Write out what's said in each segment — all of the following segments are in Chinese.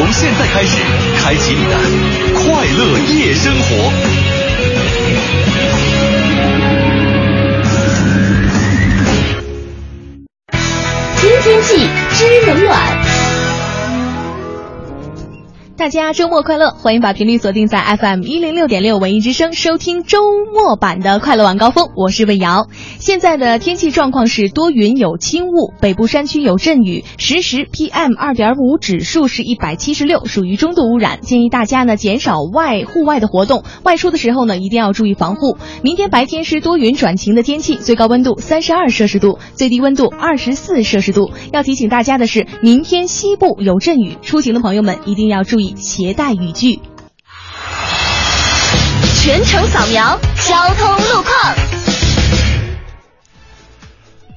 从现在开始，开启你的快乐夜生活。听天气知冷暖。大家周末快乐！欢迎把频率锁定在 FM 一零六点六文艺之声，收听周末版的快乐晚高峰。我是魏瑶。现在的天气状况是多云有轻雾，北部山区有阵雨，实时 PM 二点五指数是一百七十六，属于中度污染。建议大家呢减少外户外的活动，外出的时候呢一定要注意防护。明天白天是多云转晴的天气，最高温度三十二摄氏度，最低温度二十四摄氏度。要提醒大家的是，明天西部有阵雨，出行的朋友们一定要注意携带雨具。全程扫描交通路况。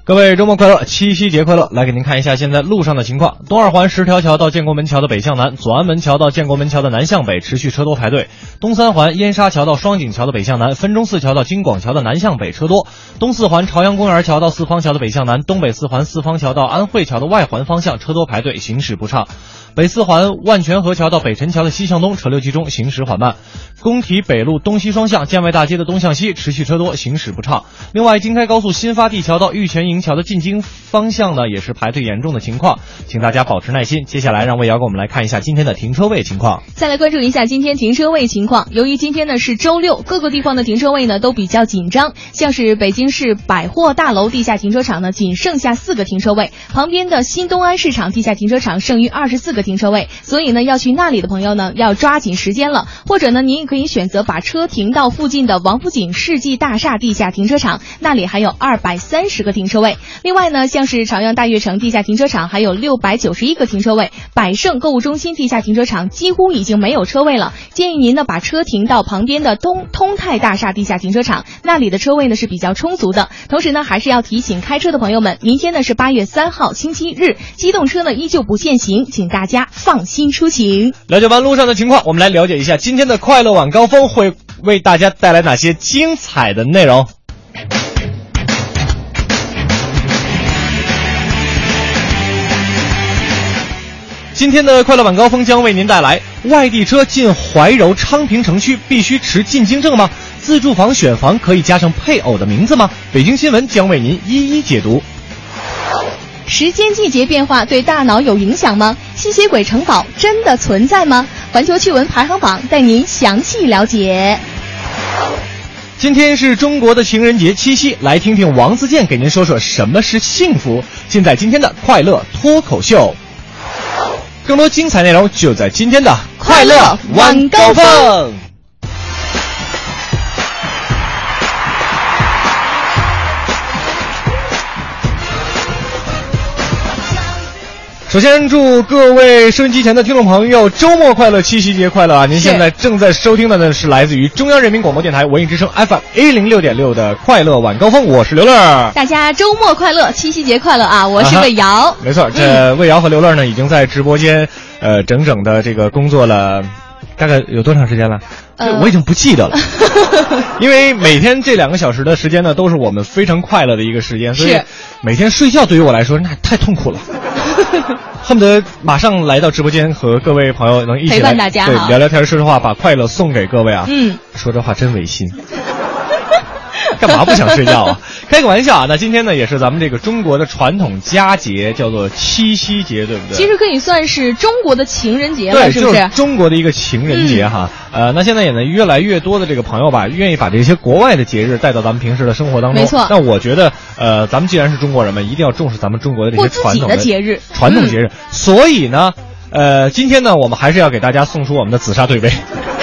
各位周末快乐，七夕节快乐！来给您看一下现在路上的情况。东二环十条桥到建国门桥的北向南，左安门桥到建国门桥的南向北持续车多排队。东三环燕莎桥到双井桥的北向南，分钟寺桥到京广桥的南向北车多。东四环朝阳公园桥到四方桥的北向南，东北四环四方桥到安慧桥的外环方向车多排队，行驶不畅。北四环万泉河桥到北辰桥的西向东车流集中，行驶缓慢。工体北路东西双向建外大街的东向西持续车多，行驶不畅。另外，京开高速新发地桥到玉泉营桥的进京方向呢，也是排队严重的情况，请大家保持耐心。接下来，让魏瑶给我们来看一下今天的停车位情况。再来关注一下今天停车位情况。由于今天呢是周六，各个地方的停车位呢都比较紧张，像是北京市百货大楼地下停车场呢，仅剩下四个停车位，旁边的新东安市场地下停车场剩余二十四个停车位，所以呢要去那里的朋友呢要抓紧时间了，或者呢您也可以选择把车停到附近的王府井世纪大厦地下停车场，那里还有二百三十个停车位。另外呢，像是朝阳大悦城地下停车场还有六百九十一个停车位，百盛购物中心地下停车场几乎已经没有车位了，建议您呢把车停到旁边的东通泰大厦地下停车场，那里的车位呢是比较充足的。同时呢，还是要提醒开车的朋友们，明天呢是八月三号星期日，机动车呢依旧不限行，请大家家放心出行。了解完路上的情况，我们来了解一下今天的快乐晚高峰会为大家带来哪些精彩的内容。今天的快乐晚高峰将为您带来：外地车进怀柔昌平城区必须持进京证吗？自住房选房可以加上配偶的名字吗？北京新闻将为您一一解读。时间季节变化对大脑有影响吗？吸血鬼城堡真的存在吗？环球趣闻排行榜带您详细了解。今天是中国的情人节七夕，来听听王自健给您说说什么是幸福。尽在今天的快乐脱口秀。更多精彩内容就在今天的快乐晚高峰。首先祝各位收音机前的听众朋友周末快乐，七夕节快乐啊！您现在正在收听的呢是来自于中央人民广播电台文艺之声 FM A 零六点六的快乐晚高峰，我是刘乐。大家周末快乐，七夕节快乐啊！我是魏瑶。没错，这魏瑶和刘乐呢已经在直播间，呃，整整的这个工作了。大概有多长时间了？呃我已经不记得了，因为每天这两个小时的时间呢，都是我们非常快乐的一个时间，所以是每天睡觉对于我来说那太痛苦了，恨不得马上来到直播间和各位朋友能一起来陪伴大家对聊聊天、说说话，把快乐送给各位啊。嗯，说这话真违心。干嘛不想睡觉啊？开个玩笑啊！那今天呢，也是咱们这个中国的传统佳节，叫做七夕节，对不对？其实可以算是中国的情人节对，了，是不？就是是中国的一个情人节哈。呃，那现在也呢，越来越多的这个朋友吧，愿意把这些国外的节日带到咱们平时的生活当中。没错那我觉得，呃，咱们既然是中国人嘛，一定要重视咱们中国的这些传统的节日传统节日。所以呢，呃，今天呢，我们还是要给大家送出我们的紫砂对杯。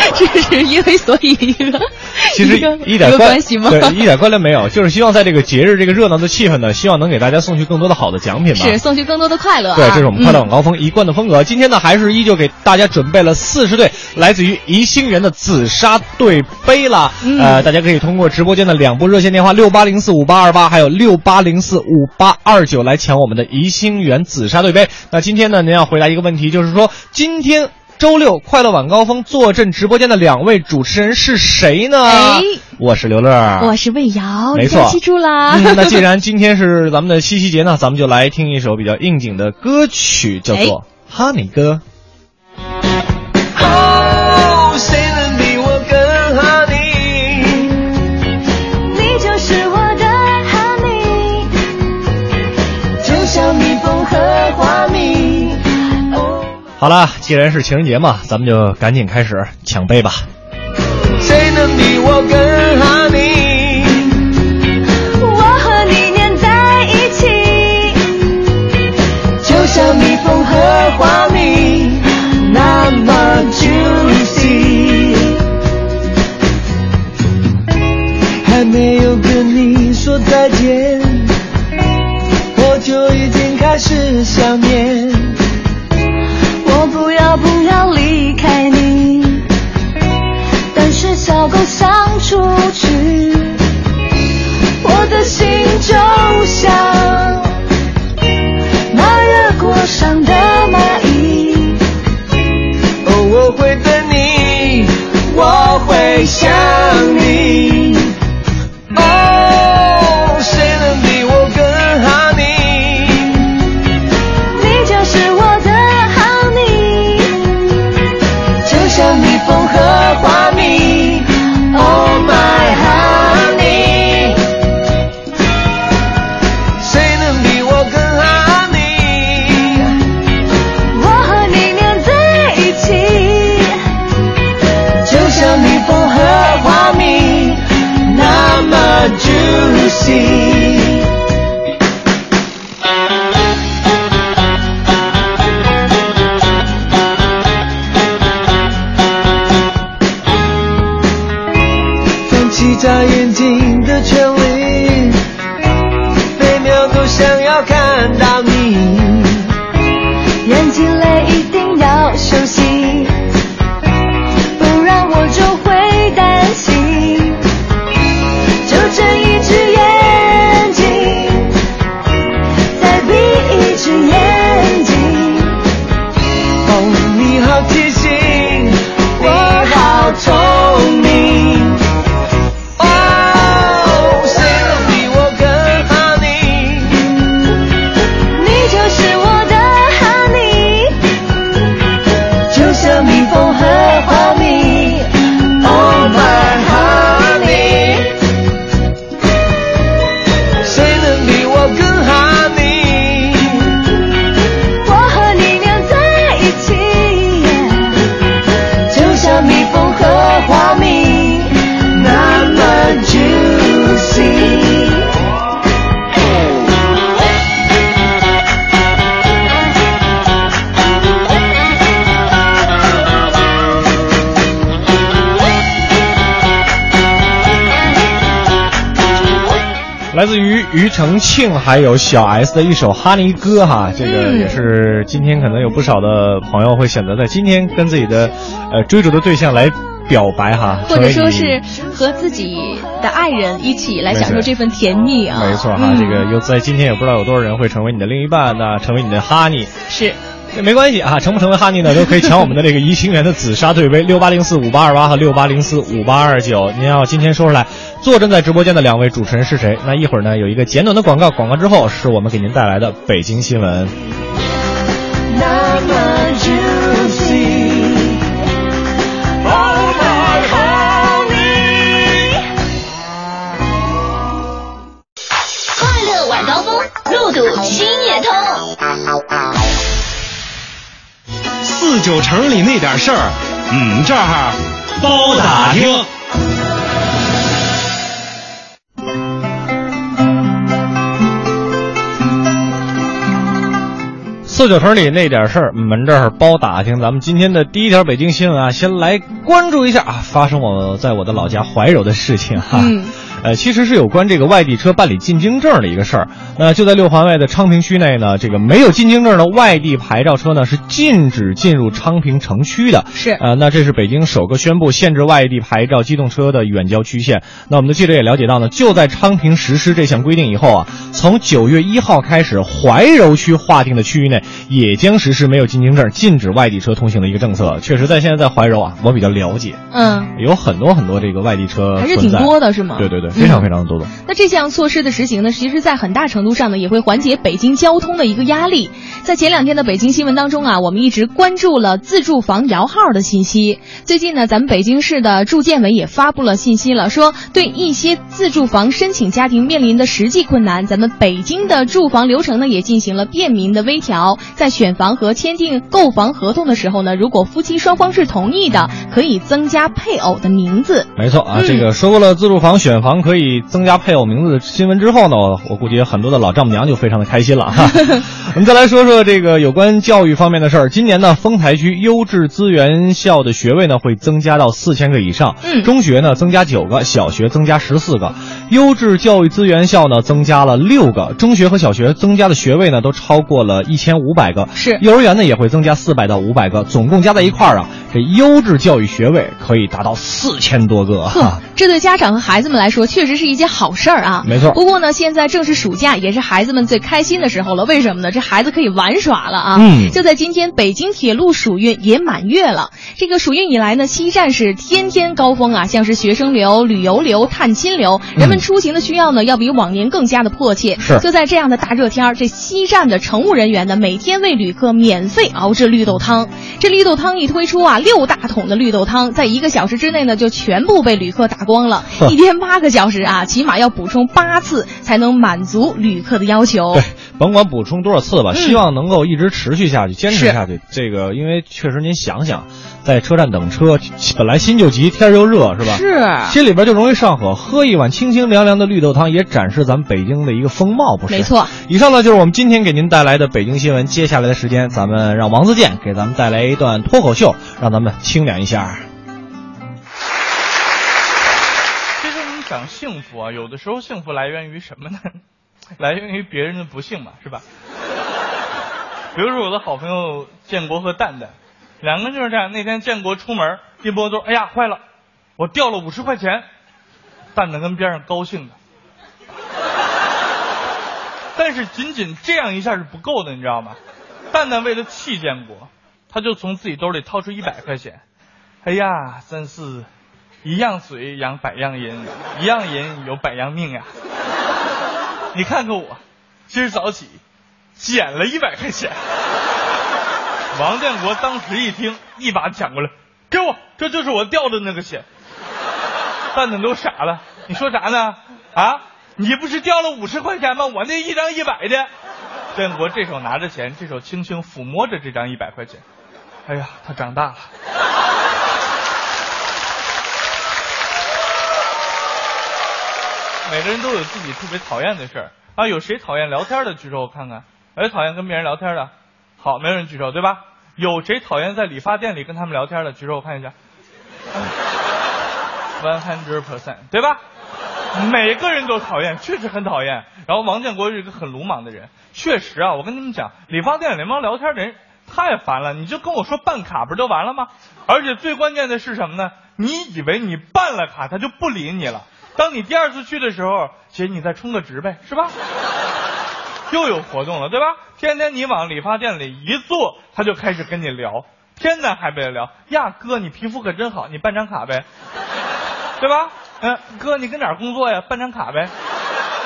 这是因为所以一个。其实一点关系吗？对，一点关联没有，就是希望在这个节日这个热闹的气氛呢，希望能给大家送去更多的好的奖品吧。是送去更多的快乐、啊。对，这是我们快乐晚高峰一贯的风格。嗯、今天呢，还是依旧给大家准备了四十对来自于宜兴园的紫砂对杯了。嗯、呃，大家可以通过直播间的两部热线电话六八零四五八二八，还有六八零四五八二九来抢我们的宜兴园紫砂对杯。那今天呢，您要回答一个问题，就是说今天。周六快乐晚高峰坐镇直播间的两位主持人是谁呢？哎，我是刘乐，我是魏瑶，没错，记住了、嗯。那既然今天是咱们的七夕节呢，咱们就来听一首比较应景的歌曲，叫做《哈尼歌》。好了，既然是情人节嘛，咱们就赶紧开始抢杯吧。谁能比我更哈尼？我和你黏在一起，就像蜜蜂和花蜜，那么 juicy。还没有跟你说再见，我就已经开始想念。你。于庾澄庆还有小 S 的一首《哈尼歌》哈，这个也是今天可能有不少的朋友会选择在今天跟自己的呃追逐的对象来表白哈，或者说是和自己的爱人一起来享受这份甜蜜啊。没错哈，这个又在今天也不知道有多少人会成为你的另一半呢，成为你的哈尼。是。没关系啊，成不成为哈尼呢，都可以抢我们的这个怡情园的紫砂对杯，六八零四五八二八和六八零四五八二九。您要今天说出来，坐镇在直播间的两位主持人是谁？那一会儿呢，有一个简短的广告，广告之后是我们给您带来的北京新闻。那么四九城里那点事儿，嗯，这儿包打听。四九城里那点事儿，们这儿包打听。咱们今天的第一条北京新闻啊，先来关注一下啊，发生我在我的老家怀柔的事情哈。嗯呃，其实是有关这个外地车办理进京证的一个事儿。那就在六环外的昌平区内呢，这个没有进京证的外地牌照车呢是禁止进入昌平城区的。是呃，那这是北京首个宣布限制外地牌照机动车的远郊区县。那我们的记者也了解到呢，就在昌平实施这项规定以后啊，从九月一号开始，怀柔区划定的区域内也将实施没有进京证、禁止外地车通行的一个政策。确实，在现在在怀柔啊，我比较了解，嗯，有很多很多这个外地车还是挺多的是吗对对对，嗯非常非常的多的。那这项措施的实行呢，其实在很大程度上呢，也会缓解北京交通的一个压力。在前两天的北京新闻当中啊，我们一直关注了自住房摇号的信息。最近呢，咱们北京市的住建委也发布了信息了，说对一些自住房申请家庭面临的实际困难，咱们北京的住房流程呢也进行了便民的微调。在选房和签订购房合同的时候呢，如果夫妻双方是同意的，可以增加配偶的名字。没错啊，嗯这个说过了自住房选房可以增加配偶名字的新闻之后呢，我估计很多的老丈母娘就非常的开心了哈。我们再来说说这个有关教育方面的事儿。今年呢，丰台区优质资源校的学位呢会增加到四千个以上，嗯中学呢增加九个，小学增加十四个，优质教育资源校呢增加了六个，中学和小学增加的学位呢都超过了一千五百个，是幼儿园呢也会增加四百到五百个，总共加在一块儿啊，这优质教育学位可以达到四千多个这对家长和孩子们来说确实是一件好事儿啊。没错不过呢，现在正是暑假，也是孩子们最开心的时候了。为什么呢？这孩子可以玩耍了啊。嗯就在今天，北京铁路暑运也满月了。这个暑运以来呢，西站是天天高峰啊，像是学生流、旅游流、探亲流，人们出行的需要呢，要比往年更加的迫切。是就在这样的大热天儿，这西站的乘务人员呢，每天为旅客免费熬制绿豆汤。这绿豆汤一推出啊，六大桶的绿豆汤，在一个小时之内呢，就全部被旅客打光了。一天八个小时啊，起码要补充八次，才能满足旅客的要求。对，甭管补充多少次吧，嗯希望能够一直持续下去，坚持下去。这个，因为确实您想想，在车站等车，本来心就急，天又热，是吧？是心里边就容易上火，喝一碗清清凉凉的绿豆汤，也展示咱们北京的一个风貌，不是？没错。以上呢就是我们今天给您带来的北京新闻。接下来的时间，咱们让王自健给咱们带来一段脱口秀，让咱们清凉一下。讲幸福啊，有的时候幸福来源于什么呢？来源于别人的不幸嘛，是吧？比如说我的好朋友建国和蛋蛋，两个人就是这样。那天建国出门一拨兜，哎呀，坏了，我掉了五十块钱。蛋蛋跟边上高兴的，但是仅仅这样一下是不够的，你知道吗？蛋蛋为了气建国，他就从自己兜里掏出一百块钱。哎呀，真是一样水养百样人，一样人有百样命呀。你看看我，今儿早起捡了一百块钱。王建国当时一听，一把抢过来，给我，这就是我掉的那个钱。蛋蛋都傻了，你说啥呢？啊，你不是掉了五十块钱吗？我那一张一百的。建国这手拿着钱，这手轻轻抚摸着这张一百块钱。哎呀，他长大了。每个人都有自己特别讨厌的事儿啊，有谁讨厌聊天的？举手我看看。有讨厌跟别人聊天的？好，没有人举手，对吧？有谁讨厌在理发店里跟他们聊天的？举手我看一下。One hundred percent，对吧？每个人都讨厌，确实很讨厌。然后王建国是一个很鲁莽的人，确实啊，我跟你们讲，理发店里帮聊天的人太烦了，你就跟我说办卡不就完了吗？而且最关键的是什么呢？你以为你办了卡，他就不理你了。当你第二次去的时候，姐你再充个值呗，是吧？又有活动了，对吧？天天你往理发店里一坐，他就开始跟你聊，天南海北的聊。呀，哥，你皮肤可真好，你办张卡呗，对吧？嗯，哥，你跟哪儿工作呀？办张卡呗。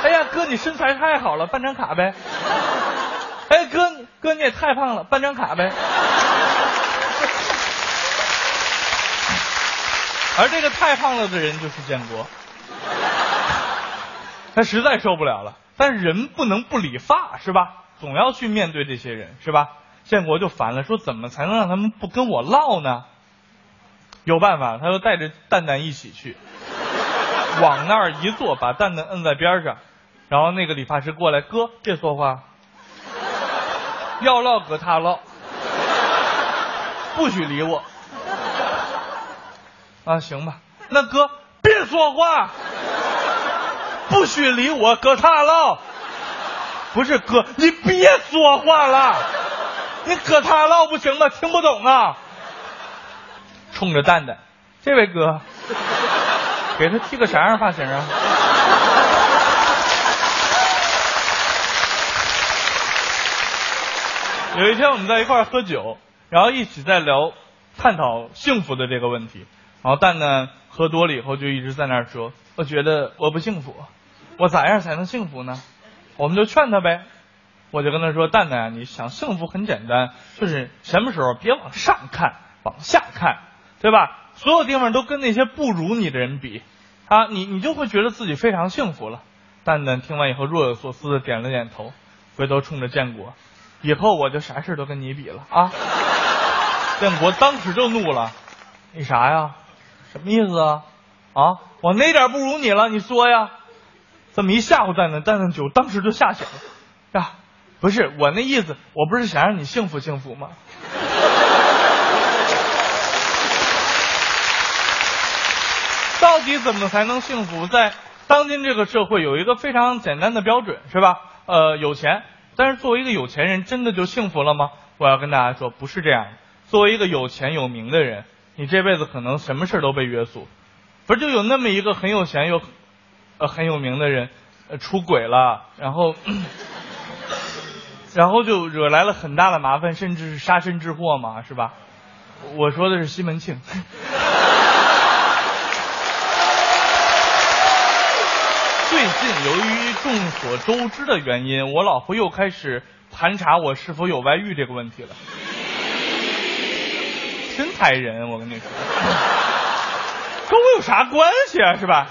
哎呀，哥，你身材太好了，办张卡呗。哎，哥，哥你也太胖了，办张卡呗。而这个太胖了的人就是建国，他实在受不了了。但人不能不理发，是吧？总要去面对这些人，是吧？建国就烦了，说怎么才能让他们不跟我唠呢？有办法，他就带着蛋蛋一起去，往那儿一坐，把蛋蛋摁在边上，然后那个理发师过来，哥别说话，要唠搁他唠，不许理我。啊，行吧，那哥别说话，不许理我，搁他唠。不是哥，你别说话了，你搁他唠不行吗？听不懂啊。冲着蛋蛋，这位哥，给他剃个啥样发型啊？有一天我们在一块喝酒，然后一起在聊探讨幸福的这个问题。然后蛋蛋喝多了以后就一直在那儿说：“我觉得我不幸福，我咋样才能幸福呢？”我们就劝他呗。我就跟他说：“蛋蛋，你想幸福很简单，就是什么时候别往上看，往下看，对吧？所有地方都跟那些不如你的人比，啊，你你就会觉得自己非常幸福了。”蛋蛋听完以后若有所思的点了点头，回头冲着建国。以后我就啥事都跟你比了啊！建国当时就怒了，你啥呀？什么意思啊？啊，我哪点不如你了？你说呀！这么一吓唬蛋蛋，蛋蛋酒当时就吓醒了。呀，不是我那意思，我不是想让你幸福幸福吗？到底怎么才能幸福？在当今这个社会，有一个非常简单的标准，是吧？呃，有钱。但是作为一个有钱人，真的就幸福了吗？我要跟大家说，不是这样。作为一个有钱有名的人，你这辈子可能什么事都被约束。不是就有那么一个很有钱又呃很有名的人，呃出轨了，然后然后就惹来了很大的麻烦，甚至是杀身之祸嘛，是吧？我说的是西门庆。最近由于众所周知的原因，我老婆又开始盘查我是否有外遇这个问题了。真抬人，我跟你说，跟我有啥关系啊？是吧？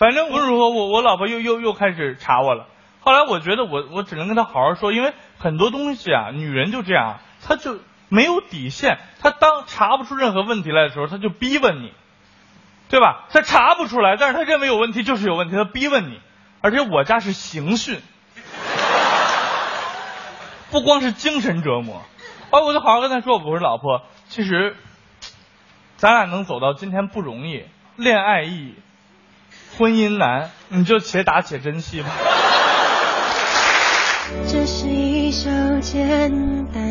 反正无论如何，我我老婆又又又开始查我了。后来我觉得我我只能跟她好好说，因为很多东西啊，女人就这样，她就没有底线。她当查不出任何问题来的时候，她就逼问你。对吧？她查不出来，但是她认为有问题就是有问题，她逼问你，而且我家是刑讯，不光是精神折磨。哦，我就好好跟她说，我说老婆，其实咱俩能走到今天不容易，恋爱意义，婚姻难，你就且打且珍惜吧。这是一首简单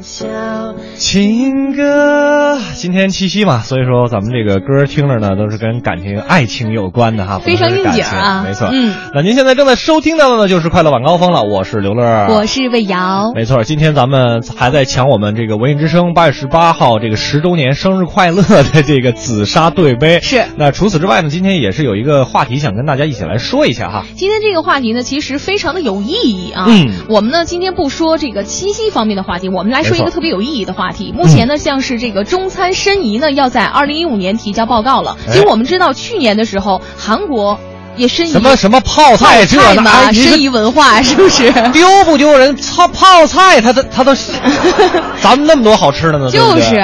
情歌。今天七夕嘛，所以说咱们这个歌听着呢，都是跟感情、爱情有关的哈，非常应景啊，没错。嗯，那您现在正在收听到的呢，就是快乐晚高峰了。我是刘乐，我是魏瑶，没错。今天咱们还在抢我们这个文艺之声八月十八号这个十周年生日快乐的这个紫砂对杯。是。那除此之外呢，今天也是有一个话题想跟大家一起来说一下哈。今天这个话题呢，其实非常的有意义啊。嗯。我们呢，今天不说这个七夕方面的话题，我们来说一个特别有意义的话题。目前呢，像是这个中餐申遗呢，要在二零一五年提交报告了。其实我们知道，去年的时候，韩国也申遗什么什么泡菜这嘛，申遗文化 是不是？丢不丢人？泡泡菜，他都他都，咱们那么多好吃的呢。就是，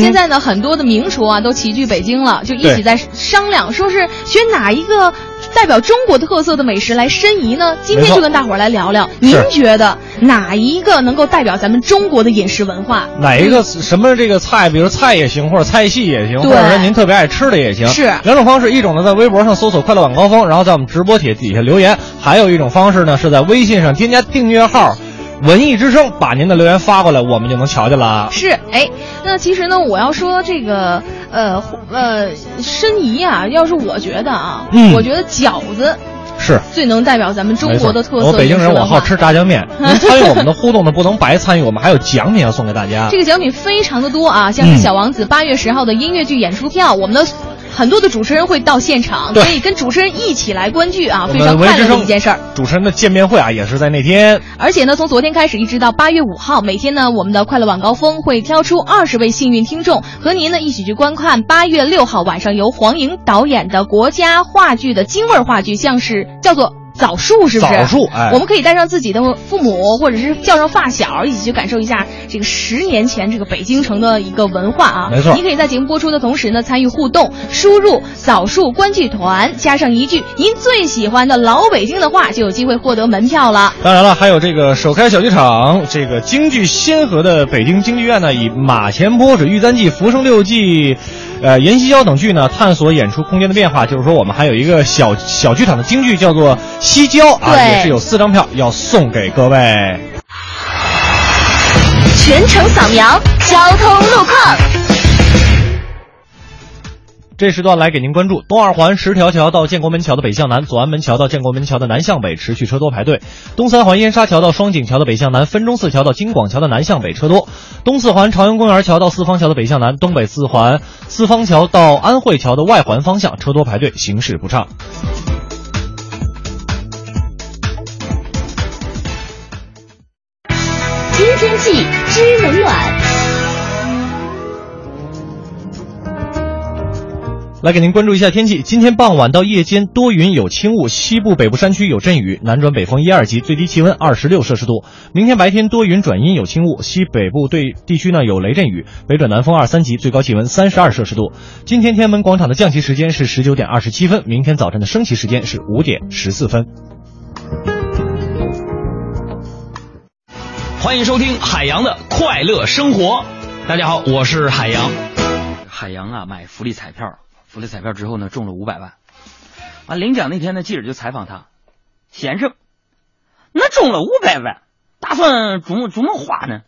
现在呢，很多的名厨啊都齐聚北京了，就一起在商量，说是选哪一个。代表中国特色的美食来申遗呢？今天就跟大伙儿来聊聊，您觉得哪一个能够代表咱们中国的饮食文化？哪一个什么这个菜，比如菜也行，或者菜系也行，或者说您特别爱吃的也行。是两种方式，一种呢在微博上搜索“快乐晚高峰”，然后在我们直播帖底下留言；还有一种方式呢是在微信上添加订阅号。文艺之声，把您的留言发过来，我们就能瞧见了。是，哎，那其实呢，我要说这个，呃呃，申遗啊，要是我觉得啊，嗯，我觉得饺子是最能代表咱们中国的特色。我北京人，我好吃炸酱面。您参与我们的互动呢，不能白参与，我们还有奖品要送给大家。这个奖品非常的多啊，像是小王子八月十号的音乐剧演出票，我们的。很多的主持人会到现场，可以跟主持人一起来观剧啊，非常快乐的一件事儿。主持人的见面会啊，也是在那天。而且呢，从昨天开始一直到八月五号，每天呢，我们的快乐晚高峰会挑出二十位幸运听众，和您呢一起去观看八月六号晚上由黄莹导演的国家话剧的京味话剧，像是叫做。枣树，是不是？枣树哎我们可以带上自己的父母，或者是叫上发小，一起去感受一下这个十年前这个北京城的一个文化啊。没错你可以在节目播出的同时呢，参与互动，输入“枣树观剧团”，加上一句您最喜欢的老北京的话，就有机会获得门票了。当然了，还有这个首开小剧场，这个京剧先河的北京京剧院呢，以《马前坡》《水玉簪记》《浮生六记》。呃，阎锡郊等剧呢，探索演出空间的变化。就是说，我们还有一个小小剧场的京剧，叫做《西郊》啊，也是有四张票要送给各位。全程扫描交通路况。这时段来给您关注：东二环十条桥到建国门桥的北向南，左安门桥到建国门桥的南向北持续车多排队；东三环燕莎桥到双井桥的北向南，分钟寺桥到京广桥的南向北车多；东四环朝阳公园桥到四方桥的北向南，东北四环四方桥到安慧桥的外环方向车多排队，形势不畅。今天气知冷暖。来给您关注一下天气。今天傍晚到夜间多云有轻雾，西部、北部山区有阵雨，南转北风一二级，最低气温二十六摄氏度。明天白天多云转阴有轻雾，西北部对地区呢有雷阵雨，北转南风二三级，最高气温三十二摄氏度。今天天安门广场的降旗时间是十九点二十七分，明天早晨的升旗时间是五点十四分。欢迎收听海洋的快乐生活。大家好，我是海洋。海洋啊，买福利彩票，福利彩票之后呢，中了五百万。完领奖那天呢，记者就采访他，先生，那中了五百万，打算怎么怎么花呢？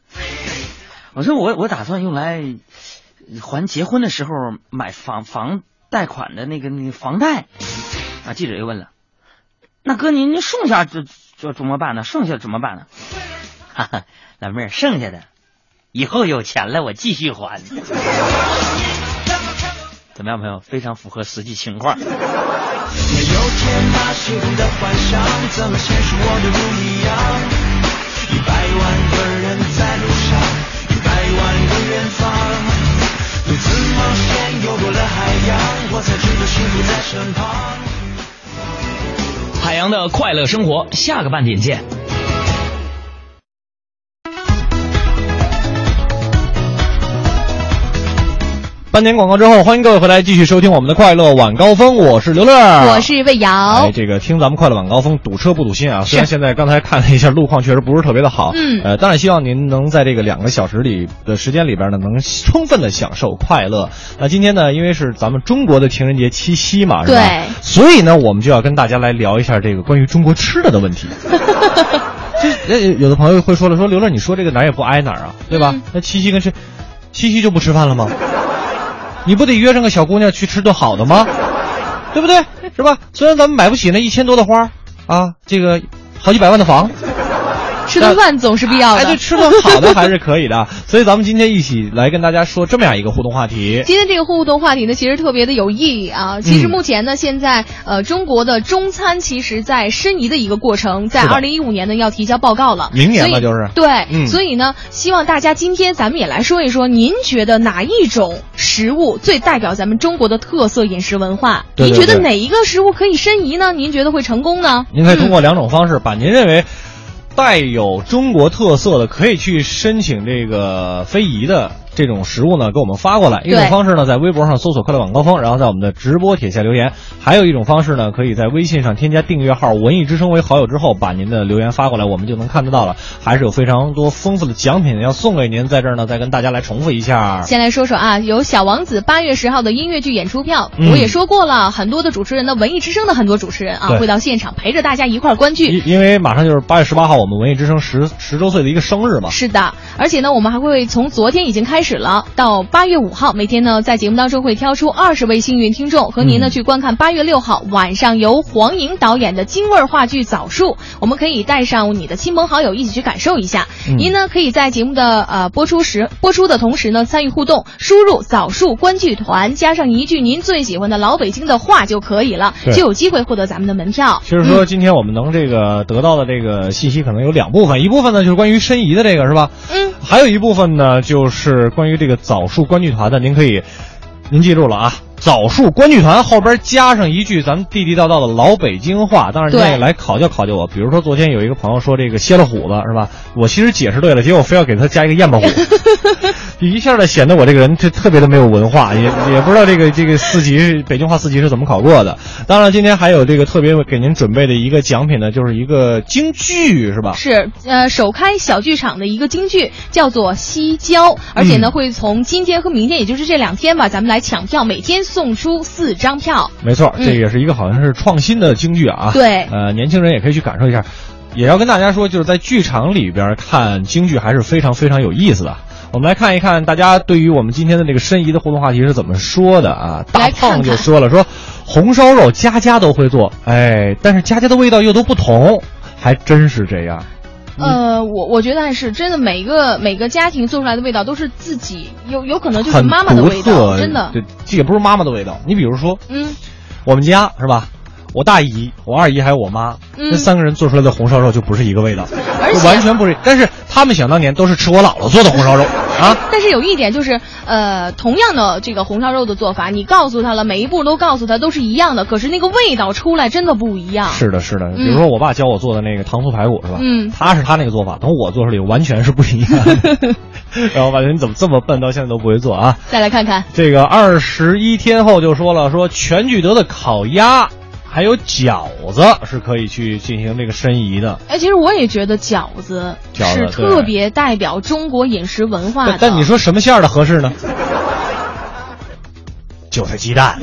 我说我我打算用来还结婚的时候买房房贷款的那个那个房贷。啊，记者又问了，那哥您您剩下这这怎么办呢？剩下怎么办呢？哈哈，老妹儿，剩下的以后有钱了我继续还。怎么样，朋友？非常符合实际情况。没有天马行空的幻想，怎么现实我都不一样。一百万个人在路上，一百万个远方，独自冒险游过了海洋，我才知道幸福在身旁。海洋的快乐生活，下个半点见。半年广告之后，欢迎各位回来继续收听我们的快乐晚高峰，我是刘乐，我是魏瑶。哎，这个听咱们快乐晚高峰，堵车不堵心啊！虽然现在刚才看了一下路况，确实不是特别的好，嗯呃，当然希望您能在这个两个小时里的时间里边呢，能充分的享受快乐。那今天呢，因为是咱们中国的情人节七夕嘛，是吧？对所以呢，我们就要跟大家来聊一下这个关于中国吃的的问题。这呃有的朋友会说了，说刘乐，你说这个哪儿也不挨哪儿啊，对吧？嗯那七夕跟吃，七夕就不吃饭了吗？你不得约上个小姑娘去吃顿好的吗？对不对？是吧？虽然咱们买不起那一千多的花啊，这个好几百万的房，吃顿饭总是必要的。哎，对，吃顿好的还是可以的。所以咱们今天一起来跟大家说这么样一个互动话题。今天这个互动话题呢，其实特别的有意义啊。其实嗯目前呢，现在呃，中国的中餐其实在申遗的一个过程，在二零一五年呢要提交报告了。明年了就是对，嗯所以呢，希望大家今天咱们也来说一说，您觉得哪一种食物最代表咱们中国的特色饮食文化？对对您觉得哪一个食物可以申遗呢？您觉得会成功呢？您可以通过两种方式，把您认为带有中国特色的，可以去申请这个非遗的这种食物呢，给我们发过来。一种方式呢，在微博上搜索“快乐晚高峰”，然后在我们的直播帖下留言；还有一种方式呢，可以在微信上添加订阅号“文艺之声”为好友之后，把您的留言发过来，我们就能看得到了。还是有非常多丰富的奖品要送给您，在这儿呢，再跟大家来重复一下。先来说说啊，有《小王子》八月十号的音乐剧演出票，嗯我也说过了，很多的主持人的，文艺之声的很多主持人啊，会到现场陪着大家一块儿观剧。因因为马上就是八月十八号，我们文艺之声十十周岁的一个生日嘛。是的，而且呢，我们还会从昨天已经开始了，到八月五号，每天呢在节目当中会挑出二十位幸运听众，和您呢、嗯去观看八月六号晚上由黄莹导演的京味儿话剧《枣树》，我们可以带上你的亲朋好友一起去感受一下。嗯您呢可以在节目的呃播出时播出的同时呢参与互动，输入“枣树观剧团”加上一句您最喜欢的老北京的话就可以了，就有机会获得咱们的门票。其实说今天我们能这个得到的这个信息可能有两部分，一部分呢就是关于申遗的这个是吧？嗯，还有一部分呢就是关于这个枣树观剧团的，您可以，您记住了啊，枣树观剧团后边加上一句咱们地地道道的老北京话，当然你对也来考教考教我。比如说昨天有一个朋友说这个歇了虎子是吧？我其实解释对了，结果非要给他加一个燕巴虎，一下呢显得我这个人就特别的没有文化，也也不知道这个这个四级北京话四级是怎么考过的。当然今天还有这个特别给您准备的一个奖品呢，就是一个京剧是吧？是，呃，首开小剧场的一个京剧叫做《西郊》，而且呢，嗯会从今天和明天，也就是这两天吧，咱们来抢票，每天送出四张票。没错，嗯这也是一个好像是创新的京剧啊。对呃，年轻人也可以去感受一下。也要跟大家说，就是在剧场里边看京剧还是非常非常有意思的。我们来看一看大家对于我们今天的这个申遗的互动话题是怎么说的啊？大胖就说了，说红烧肉家家都会做，哎，但是家家的味道又都不同，还真是这样。呃，我我觉得还是真的，每个每个家庭做出来的味道都是自己有有可能就是妈妈的味道，真的。对，这也不是妈妈的味道。你比如说，嗯，我们家是吧？我大姨、我二姨还有我妈，嗯这三个人做出来的红烧肉就不是一个味道，就完全不是。但是他们想当年都是吃我姥姥做的红烧肉啊。但是有一点就是，呃，同样的这个红烧肉的做法，你告诉他了，每一步都告诉他都是一样的，可是那个味道出来真的不一样。是的，是的。嗯比如说我爸教我做的那个糖醋排骨是吧？嗯他是他那个做法，等我做出来完全是不一样的。然后发现你怎么这么笨，到现在都不会做啊？再来看看，这个二十一天后就说了，说全聚德的烤鸭还有饺子是可以去进行这个申遗的。哎，其实我也觉得饺子是特别代表中国饮食文化的。但但你说什么馅儿的合适呢？韭菜鸡蛋，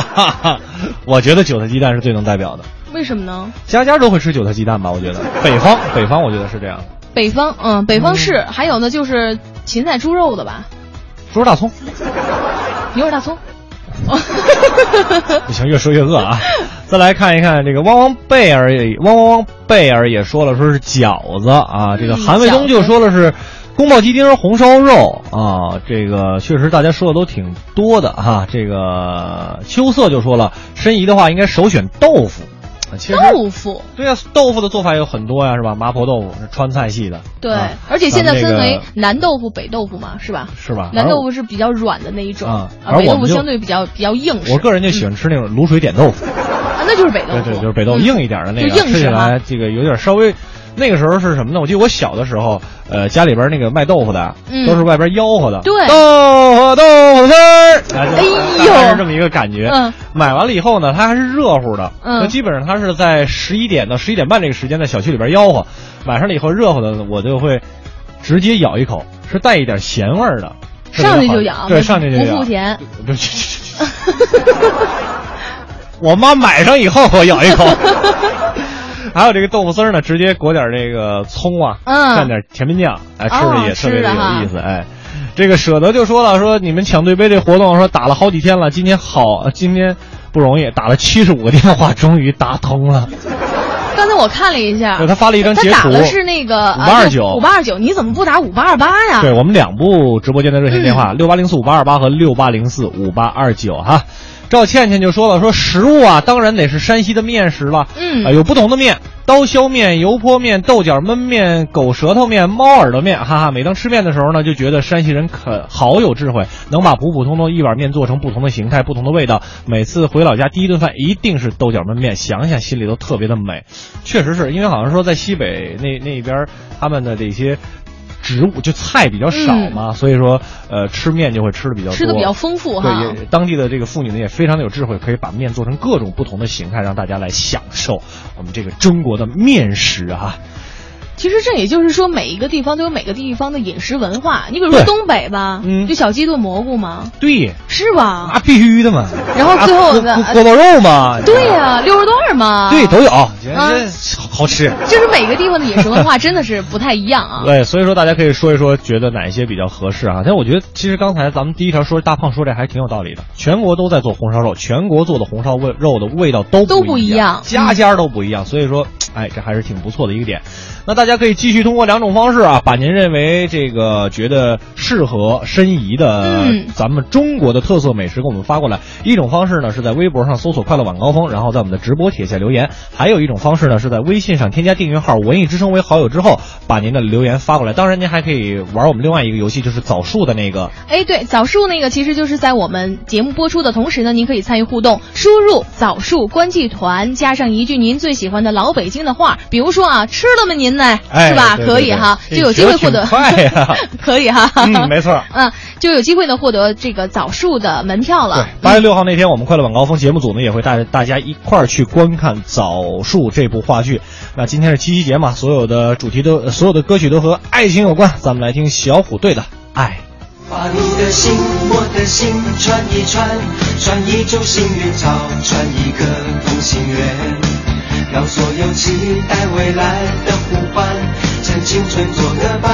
我觉得韭菜鸡蛋是最能代表的。为什么呢？家家都会吃韭菜鸡蛋吧？我觉得北方北方我觉得是这样。北方，嗯，北方是，还有呢就是芹菜猪肉的吧，猪肉大葱，牛肉大葱。不行，越说越饿啊！再来看一看这个汪汪贝尔也，汪汪汪贝尔也说了，说是饺子啊。这个嗯韩卫东就说了是宫保鸡丁、红烧肉啊。这个确实大家说的都挺多的哈、这个秋色就说了，申遗的话应该首选豆腐。啊其实豆腐，对呀、豆腐的做法有很多呀，是吧？麻婆豆腐是川菜系的，对，啊而且现在分为南豆腐、北豆腐嘛，是吧？是吧？南豆腐是比较软的那一种，北豆腐相对比较比较硬实。我个人就喜欢吃那种卤水点豆腐。啊，那就是北豆腐，对对，就是北豆硬一点的那个，吃起来这个有点稍微。那个时候是什么呢？我记得我小的时候，呃，家里边那个卖豆腐的，嗯。都是外边吆喝的，对。豆腐豆腐丝儿，哎哎呦。是这么一个感觉。嗯，买完了以后呢，它还是热乎的，嗯。那基本上它是在十一点到十一点半这个时间在小区里边吆喝，买上了以后热乎的，我就会直接咬一口，是带一点咸味儿的，上去就咬对，上去就咬，不付钱。我妈买上以后，我咬一口。还有这个豆腐丝儿呢，直接裹点这个葱啊，嗯蘸点甜面酱，哎，吃哦着也特别有意思，哎。这个舍得就说了，说你们抢对杯这活动，说打了好几天了，今天好，呃今天不容易，打了七十五个电话，终于打通了。刚才我看了一下，对他发了一张截图他打的是那个五八二九五八二九，你怎么不打五八二八呀？对我们两部直播间的热线电嗯话，六八零四五八二八和六八零四五八二九哈。赵倩倩就说了，说食物啊，当然得是山西的面食了，嗯啊，有不同的面，刀削面、油泼面、豆角焖面、狗舌头面、猫耳朵面，哈哈。每当吃面的时候呢，就觉得山西人可好有智慧，能把普普通通一碗面做成不同的形态、不同的味道。每次回老家第一顿饭一定是豆角焖面，想想心里都特别的美。确实是因为好像说在西北那那边他们的这些。植物就菜比较少嘛，所以说呃吃面就会吃的比较多，嗯吃的比较丰富哈。对，也当地的这个妇女呢也非常的有智慧，可以把面做成各种不同的形态，让大家来享受我们这个中国的面食啊。其实这也就是说，每一个地方都有每个地方的饮食文化。你比如说东北吧，嗯就小鸡炖蘑菇嘛，对，是吧？那必须的嘛。然后最后锅锅包肉嘛，对呀、溜肉段嘛，对都有，这啊这好吃。就是每个地方的饮食文化 真的是不太一样啊。对，所以说大家可以说一说，觉得哪一些比较合适啊？但我觉得其实刚才咱们第一条说大胖说这还挺有道理的。全国都在做红烧肉，全国做的红烧味肉的味道都都不一一样家家都不一样。所以说，哎，这还是挺不错的一个点。那大家可以继续通过两种方式啊，把您认为这个觉得适合申遗的嗯咱们中国的特色美食给我们发过来。一种方式呢是在微博上搜索“快乐晚高峰”，然后在我们的直播帖下留言；还有一种方式呢是在微信上添加订阅号“文艺之声”为好友之后，把您的留言发过来。当然，您还可以玩我们另外一个游戏，就是枣树的那个。哎，对，枣树那个其实就是在我们节目播出的同时呢，您可以参与互动，输入“枣树观剧团”加上一句您最喜欢的老北京的话，比如说啊，吃了吗您呢？哎是吧？对对可以哈，就有机会获得。快呀 可以哈。嗯没错 嗯，就有机会呢获得这个枣树的门票对了。，八月六号那天，我们快乐晚高峰节目组呢也会带大家一块儿去观看《枣树》这部话剧。那今天是七夕节嘛，所有的主题都、呃所有的歌曲都和爱情有关。咱们来听小虎队的《爱》。把你的心，我的心串一串，串一株幸运草，串一个同心圆，让所有期待未来的呼唤，趁青春做个伴。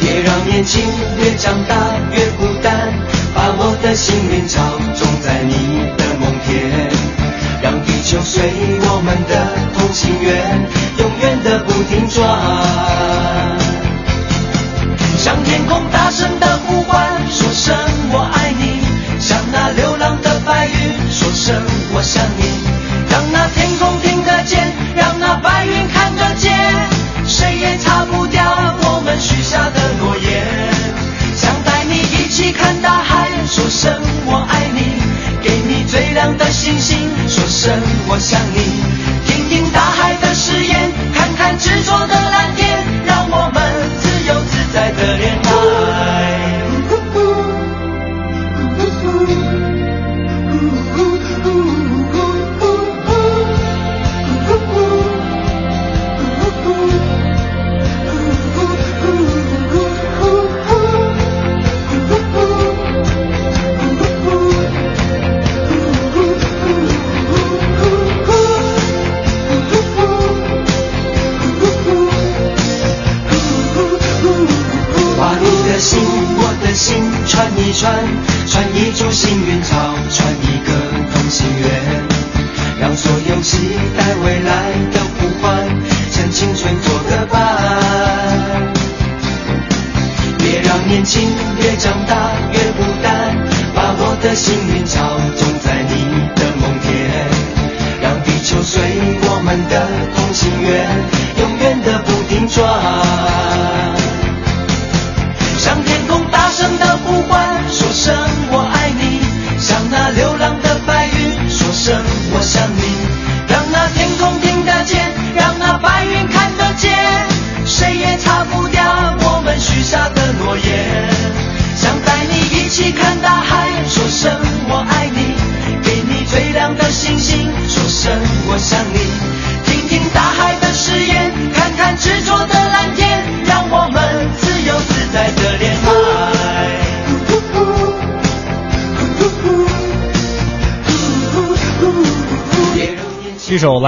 别让年轻越长大越孤单，把我的幸运草种在你的梦田，让地球随我们的同心圆，永远的不停转。我想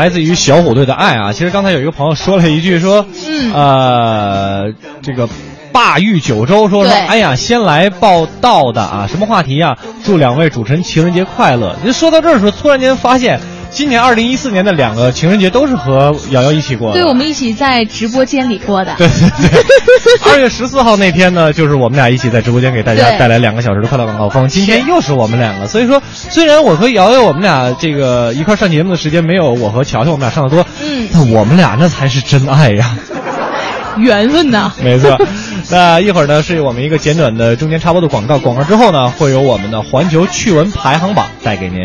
来自于小虎队的《爱》啊，其实刚才有一个朋友说了一句说，嗯。呃，这个霸玉九州说说，哎呀，先来报道的啊，什么话题呀、祝两位主持人情人节快乐。就说到这儿的时候，突然间发现，今年二零一四年的两个情人节都是和瑶瑶一起过的。对，我们一起在直播间里过的。对对对，二月十四号那天呢，就是我们俩一起在直播间给大家带来两个小时的快乐晚高峰。今天又是我们两个，所以说虽然我和瑶瑶我们俩这个一块上节目的时间没有我和乔乔我们俩上的多，嗯，但我们俩那才是真爱呀。缘分呐。没错，那一会儿呢是我们一个简短的中间插播的广告，广告之后呢会有我们的环球趣闻排行榜带给您。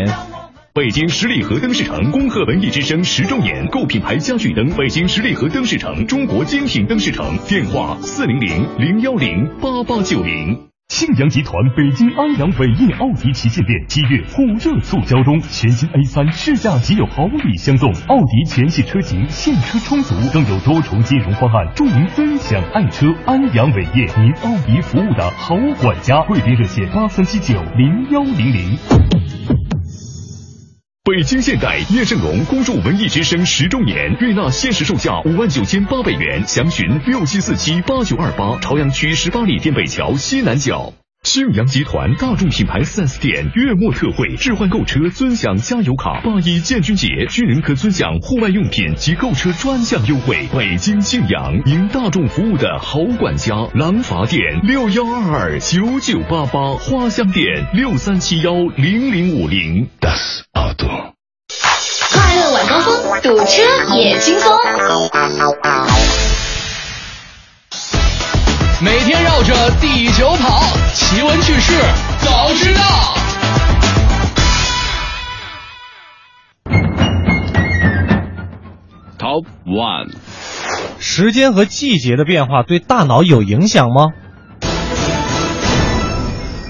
北京十里河灯饰城恭贺文艺之声十周年，购品牌家具灯，北京十里河灯饰城，中国精品灯饰城，电话四零零零幺零八八九零。庆阳集团北京安阳伟业奥迪旗舰店七月火热促销中，全新 A 三试驾即有好礼相送，奥迪全系车型现车充足，更有多重金融方案助您分享爱车。安阳伟业，您奥迪服务的好管家，贵宾热线八三七九零幺零零。北京现代叶盛龙恭祝文艺之声十周年，悦纳限时售价五万九千八百元，详询六七四七八九二八，朝阳区十八里店北桥西南角。庆阳集团大众品牌 4S 店月末特惠，置换购车尊享加油卡。八一建军节，军人可尊享户外用品及购车专项优惠。北京庆阳，您大众服务的好管家。廊坊店六幺二二九九八八，花香店六三七幺零零五零。Das Auto。快乐晚高峰，堵车也轻松。每天绕着地球跑，奇闻趣事早知道。Top One。时间和季节的变化对大脑有影响吗？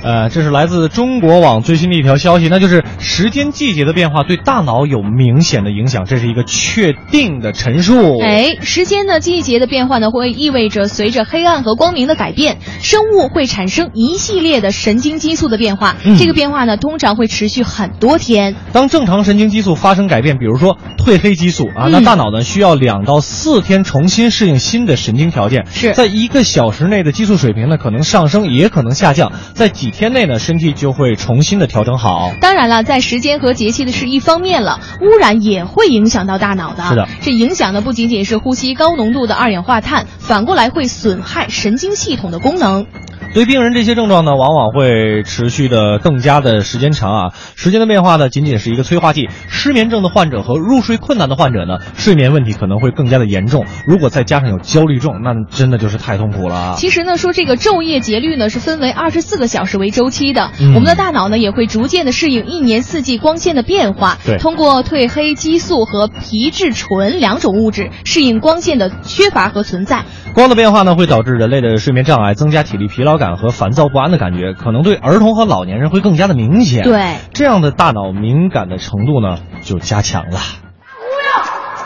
呃，这是来自中国网最新的一条消息，那就是时间季节的变化对大脑有明显的影响，这是一个确定的陈述。哎，时间的季节的变化呢，会意味着随着黑暗和光明的改变，生物会产生一系列的神经激素的变化。嗯这个变化呢，通常会持续很多天。当正常神经激素发生改变，比如说褪黑激素啊，嗯那大脑呢需要两到四天重新适应新的神经条件。是在一个小时内的激素水平呢，可能上升，也可能下降，在几天内呢，身体就会重新的调整好。当然了，在时间和节气的是一方面了，污染也会影响到大脑的。是的，这影响的不仅仅是呼吸高浓度的二氧化碳，反过来会损害神经系统的功能。对病人这些症状呢，往往会持续的更加的时间长啊。时间的变化呢，仅仅是一个催化剂。失眠症的患者和入睡困难的患者呢，睡眠问题可能会更加的严重。如果再加上有焦虑症，那真的就是太痛苦了啊。其实呢，说这个昼夜节律呢是分为二十四个小时为周期的，嗯我们的大脑呢也会逐渐的适应一年四季光线的变化，对通过褪黑激素和皮质醇两种物质适应光线的缺乏和存在。光的变化呢，会导致人类的睡眠障碍，增加体力疲劳感和烦躁不安的感觉，可能对儿童和老年人会更加的明显。对，这样的大脑敏感的程度呢，就加强了。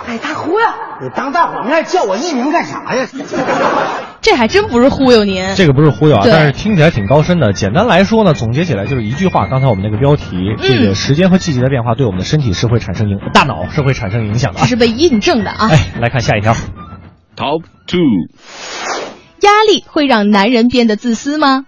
哎，大忽悠，你当大伙面叫我艺名干啥呀？这还真不是忽悠您。这个不是忽悠啊，但是听起来挺高深的。简单来说呢，总结起来就是一句话。刚才我们那个标题，嗯这个时间和季节的变化对我们的身体是会产生影，大脑是会产生影响的啊。这是被印证的啊。哎，来看下一条。Top Two。压力会让男人变得自私吗？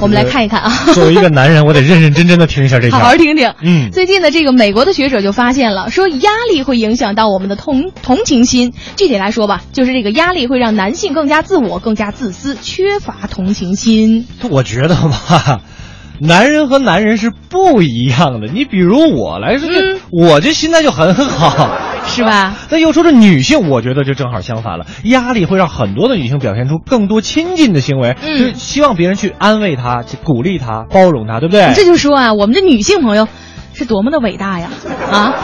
我们来看一看啊。作为一个男人，我得认认真真的听一下这条。好好听听。嗯，最近的这个美国的学者就发现了，说压力会影响到我们的同同情心。具体来说吧，就是这个压力会让男性更加自我、更加自私，缺乏同情心。我觉得吧，男人和男人是不一样的。你比如我来说，这、我这心态就很好，是吧？那又说这女性，我觉得就正好相反了，压力会让很多的女性表现出更多亲近的行为，嗯就是希望别人去安慰她、去鼓励她、包容她，对不对？这就说啊，我们这女性朋友是多么的伟大呀！啊。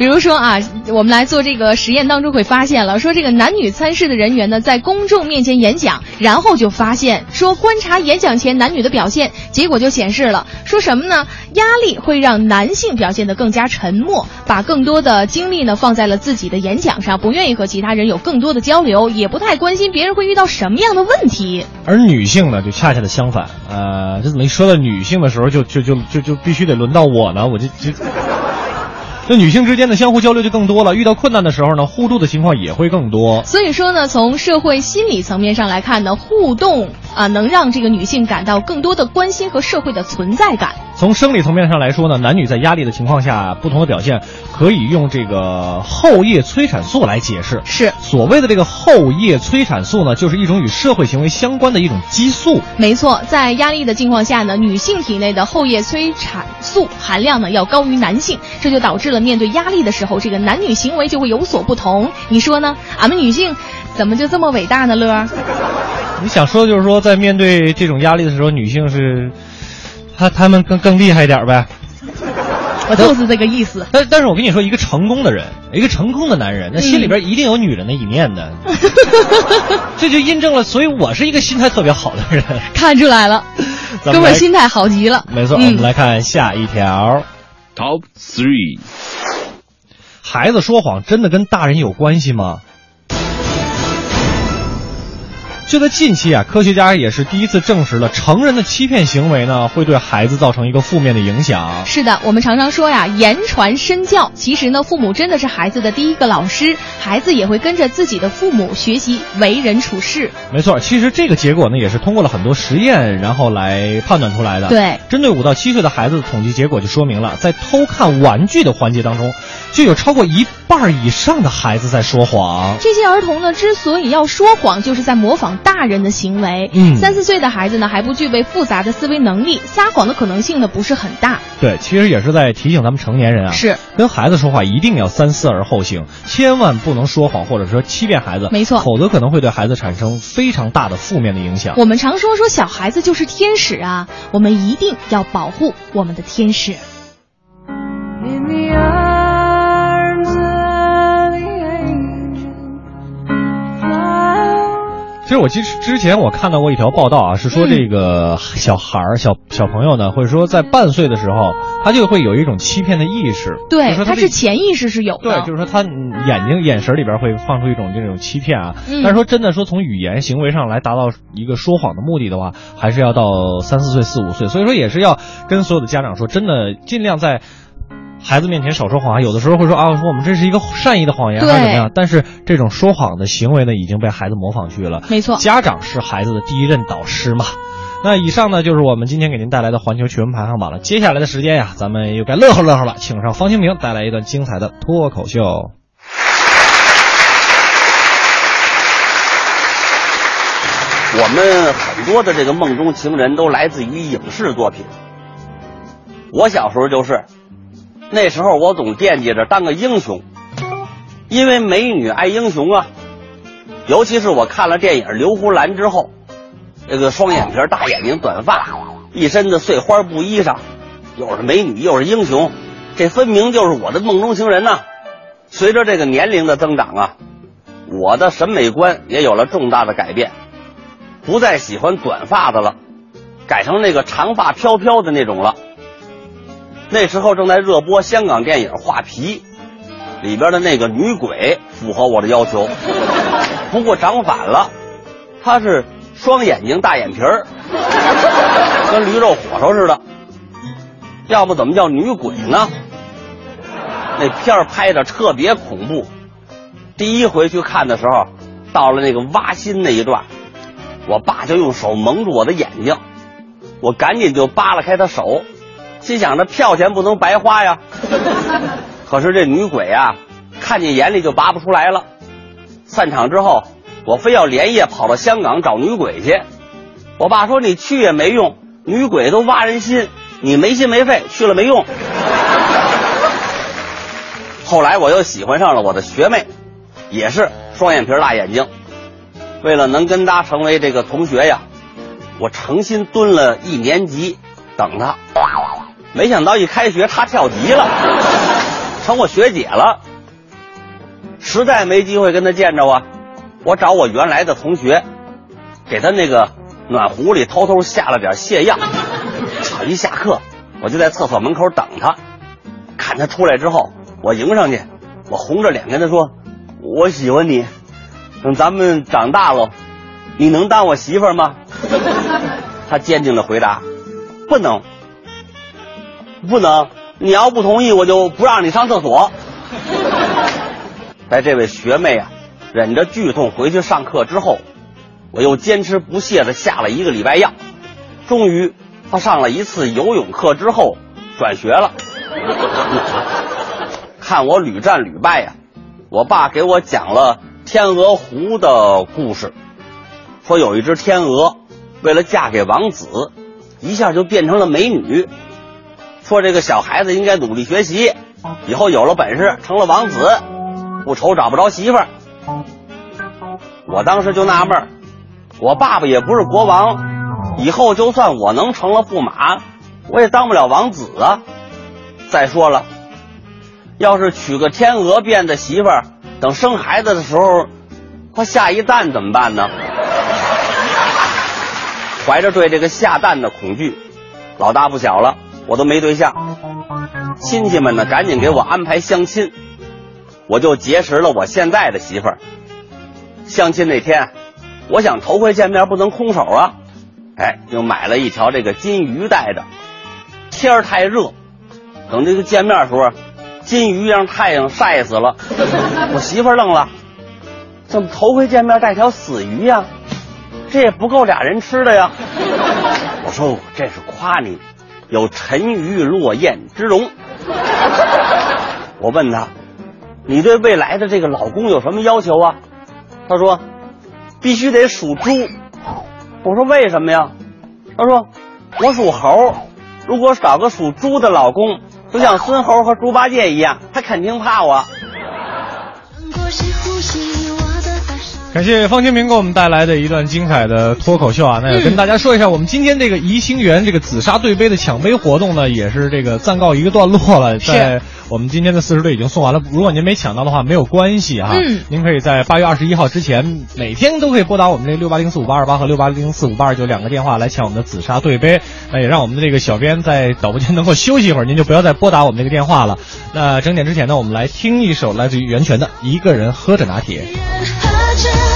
比如说啊，我们来做这个实验当中会发现了，说这个男女参试的人员呢，在公众面前演讲，然后就发现说观察演讲前男女的表现，结果就显示了说什么呢？压力会让男性表现得更加沉默，把更多的精力呢放在了自己的演讲上，不愿意和其他人有更多的交流，也不太关心别人会遇到什么样的问题。而女性呢，就恰恰的相反。呃，这怎么一说到女性的时候就，就就就就必须得轮到我呢？我就就。那女性之间的相互交流就更多了，遇到困难的时候呢，互助的情况也会更多。所以说呢，从社会心理层面上来看呢，互动啊、能让这个女性感到更多的关心和社会的存在感。从生理层面上来说呢，男女在压力的情况下不同的表现，可以用这个后叶催产素来解释。是所谓的这个后叶催产素呢，就是一种与社会行为相关的一种激素。没错，在压力的情况下呢，女性体内的后叶催产素含量呢要高于男性，这就导致了面对压力的时候，这个男女行为就会有所不同。你说呢？俺们女性怎么就这么伟大呢？乐儿，你想说的就是说，在面对这种压力的时候，女性是，她她们更更厉害一点呗。我就是这个意思。但但是我跟你说，一个成功的人，一个成功的男人，那心里边一定有女人的一面的。这就印证了，所以我是一个心态特别好的人。看出来了，哥们儿心态好极了。没错，嗯我们来看下一条。Top Three。孩子说谎真的跟大人有关系吗？就在近期啊，科学家也是第一次证实了成人的欺骗行为呢，会对孩子造成一个负面的影响。是的，我们常常说呀，言传身教。其实呢，父母真的是孩子的第一个老师，孩子也会跟着自己的父母学习为人处事。没错，其实这个结果呢，也是通过了很多实验，然后来判断出来的。对，针对五到七岁的孩子的统计结果就说明了，在偷看玩具的环节当中，就有超过一半以上的孩子在说谎。这些儿童呢，之所以要说谎，就是在模仿大人的行为。嗯三四岁的孩子呢，还不具备复杂的思维能力，撒谎的可能性呢不是很大。对，其实也是在提醒咱们成年人啊，是跟孩子说话一定要三思而后行，千万不能说谎或者说欺骗孩子，没错否则可能会对孩子产生非常大的负面的影响。我们常说说小孩子就是天使啊，我们一定要保护我们的天使。In the 其实我其实之前我看到过一条报道啊，是说这个小孩儿、小小朋友呢，或者说在半岁的时候，他就会有一种欺骗的意识，就对，他是潜意识是有的。对，就是说他嗯眼睛眼神里边会放出一种这种欺骗啊。嗯但是说真的说从语言行为上来达到一个说谎的目的的话，还是要到三四岁、四五岁。所以说也是要跟所有的家长说，真的尽量在。孩子面前少说谎，有的时候会说啊，说我们这是一个善意的谎言，对还是怎么样？但是这种说谎的行为呢，已经被孩子模仿去了。没错家长是孩子的第一任导师嘛。那以上呢，就是我们今天给您带来的环球趣闻排行榜了。接下来的时间呀，咱们又该乐呵乐呵了，请上方清平带来一段精彩的脱口秀。我们很多的这个梦中情人都来自于影视作品。我小时候就是，那时候我总惦记着当个英雄，因为美女爱英雄啊。尤其是我看了电影《刘胡兰》之后，这个双眼皮、大眼睛、短发，一身的碎花布衣裳，又是美女又是英雄，这分明就是我的梦中情人呐、随着这个年龄的增长啊，我的审美观也有了重大的改变。不再喜欢短发的了，改成那个长发飘飘的那种了。那时候正在热播香港电影《画皮》，里边的那个女鬼符合我的要求，不过长反了，她是双眼睛大眼皮儿，跟驴肉火烧似的。要不怎么叫女鬼呢？那片儿拍的特别恐怖。第一回去看的时候，到了那个挖心那一段。我爸就用手蒙住我的眼睛，我赶紧就扒拉开他手，心想着票钱不能白花呀。可是这女鬼啊，看见眼里就拔不出来了。散场之后，我非要连夜跑到香港找女鬼去。我爸说：“你去也没用，女鬼都挖人心，你没心没肺，去了没用。”后来我又喜欢上了我的学妹，也是双眼皮大眼睛。为了能跟她成为这个同学呀，我诚心蹲了一年级等她，没想到一开学她跳级了，成我学姐了。实在没机会跟她见着啊，我找我原来的同学，给她那个暖壶里偷偷下了点泻药。一下课，我就在厕所门口等她，看她出来之后，我迎上去，我红着脸跟她说：“我喜欢你。”等咱们长大了，你能当我媳妇吗？他坚定的回答：“不能，不能。你要不同意，我就不让你上厕所。”在这位学妹啊，忍着剧痛回去上课之后，我又坚持不懈的下了一个礼拜药，终于，她上了一次游泳课之后转学了。看我屡战屡败呀、我爸给我讲了。天鹅湖的故事，说有一只天鹅，为了嫁给王子，一下就变成了美女。说这个小孩子应该努力学习，以后有了本事成了王子，不愁找不着媳妇儿。我当时就纳闷儿，我爸爸也不是国王，以后就算我能成了驸马，我也当不了王子啊。再说了，要是娶个天鹅变的媳妇儿。等生孩子的时候，他下一蛋怎么办呢？怀着对这个下蛋的恐惧，老大不小了，我都没对象。亲戚们呢，赶紧给我安排相亲，我就结识了我现在的媳妇儿。相亲那天，我想头回见面不能空手啊，哎，就买了一条这个金鱼带着。天儿太热，等这个见面的时候，金鱼让太阳晒死了。我媳妇儿愣了，怎么头回见面带条死鱼呀？这也不够俩人吃的呀。我说我这是夸你有沉鱼落雁之容。我问他，你对未来的这个老公有什么要求啊？他说，必须得属猪。我说为什么呀？他说，我属猴，如果找个属猪的老公，就像孙猴和猪八戒一样，他肯定怕我是呼吸。感谢方清平给我们带来的一段精彩的脱口秀啊！那也跟大家说一下，我们今天这个怡兴园这个紫砂对杯的抢杯活动呢，也是这个暂告一个段落了。在我们今天的四十队已经送完了，如果您没抢到的话，没有关系哈。嗯，您可以在八月二十一号之前，每天都可以拨打我们这六八零四五八二八和六八零四五八二九两个电话来抢我们的紫砂对杯。那也让我们的这个小编在导播间能够休息一会儿，您就不要再拨打我们这个电话了。那整点之前呢，我们来听一首来自于袁泉的《一个人喝着拿铁》。温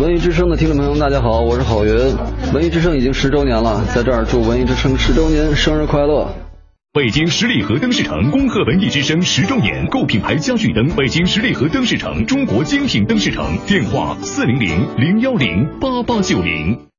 文艺之声的听众朋友们，大家好，我是郝云。文艺之声已经十周年了，在这儿祝文艺之声十周年生日快乐！北京十里河灯饰城恭贺文艺之声十周年，购品牌家具灯，北京十里河灯饰城，中国精品灯饰城，电话四零零零幺零八八九零。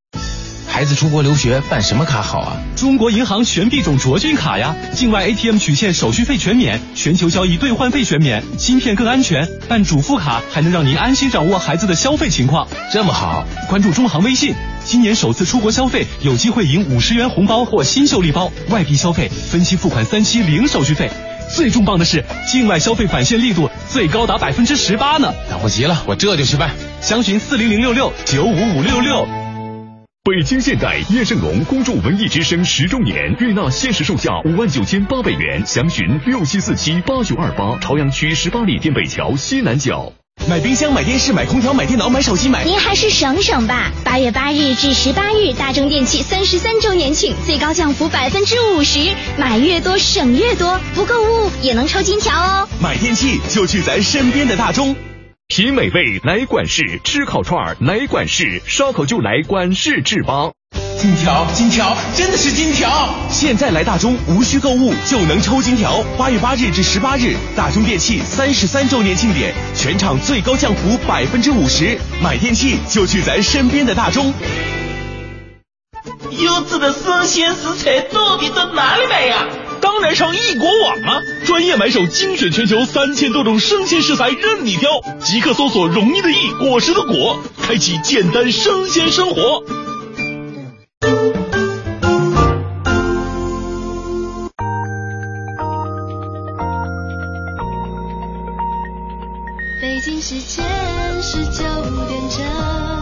孩子出国留学办什么卡好啊？中国银行全币种卓君卡呀，境外 ATM 取现手续费全免，全球交易兑换费全免，芯片更安全。办主副卡还能让您安心掌握孩子的消费情况。这么好，关注中行微信，今年首次出国消费有机会赢五十元红包或新秀礼包，外币消费分期付款三期零手续费。最重磅的是，境外消费返现力度最高达百分之十八呢！等不及了，我这就去办。详询四零零六六九五五六六。北京现代叶盛龙恭祝文艺之声十周年，悦纳限时售价五万九千八百元，详询六七四七八九二八，朝阳区十八里店北桥西南角。买冰箱、买电视、买空调、买电脑、买手机、买……您还是省省吧！八月八日至十八日，大中电器三十三周年庆，最高降幅百分之五十，买越多省越多，不购物也能抽金条哦！买电器就去咱身边的大中。品美味来管事，吃烤串来管事，烧烤就来管事制吧。金条，金条，真的是金条！现在来大中，无需购物就能抽金条。八月八日至十八日，大中电器三十三周年庆典，全场最高降幅百分之五十，买电器就去咱身边的大中。优质的生鲜食材到底到哪里买呀？当然上易果网啊！专业买手精选全球三千多种生鲜食材任你挑，即刻搜索“容易的易，果实的果”，开启简单生鲜生活。北京时间十九点整。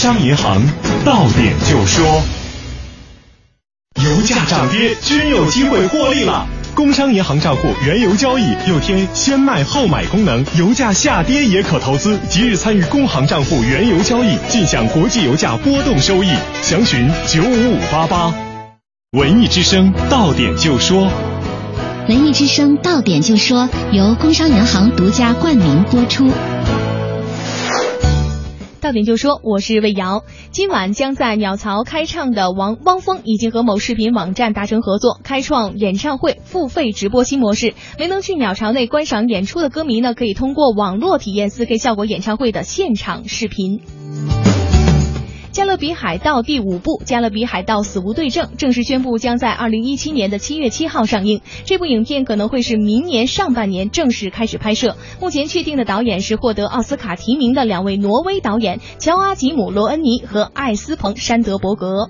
商银行到点就说，油价涨跌均有机会获利了。工商银行账户原油交易又添先卖后买功能，油价下跌也可投资。即日参与工行账户原油交易，尽享国际油价波动收益。详询九五五八八。文艺之声到点就说，文艺之声到点就说由工商银行独家冠名播出。到点就说，我是魏瑶。今晚将在鸟巢开唱的王汪峰已经和某视频网站达成合作，开创演唱会付费直播新模式。没能去鸟巢内观赏演出的歌迷呢，可以通过网络体验四 K 效果演唱会的现场视频。《加勒比海盗》第五部《加勒比海盗：死无对证》正式宣布将在二零一七年的七月七号上映。这部影片可能会是明年上半年正式开始拍摄。目前确定的导演是获得奥斯卡提名的两位挪威导演乔阿吉姆·罗恩尼和艾斯彭·山德伯格。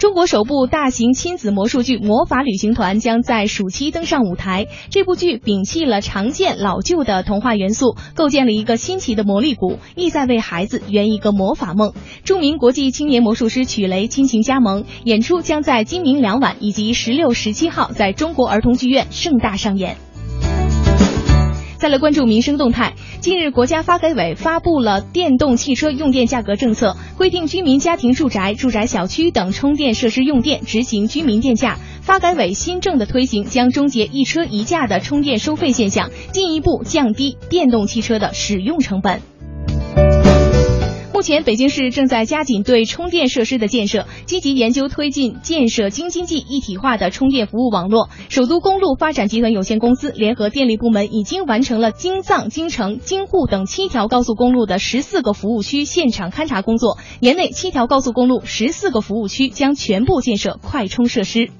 中国首部大型亲子魔术剧《魔法旅行团》将在暑期登上舞台。这部剧摒弃了常见老旧的童话元素，构建了一个新奇的魔力谷，意在为孩子圆一个魔法梦。著名国际青年魔术师曲雷亲情加盟，演出将在今明两晚以及十六、十七号在中国儿童剧院盛大上演。再来关注民生动态。近日，国家发改委发布了电动汽车用电价格政策，规定居民家庭住宅、住宅小区等充电设施用电执行居民电价。发改委新政的推行将终结一车一价的充电收费现象，进一步降低电动汽车的使用成本。目前，北京市正在加紧对充电设施的建设，积极研究推进建设京津冀一体化的充电服务网络。首都公路发展集团有限公司联合电力部门已经完成了京藏、京承、京沪等七条高速公路的十四个服务区现场勘查工作。年内，七条高速公路十四个服务区将全部建设快充设施。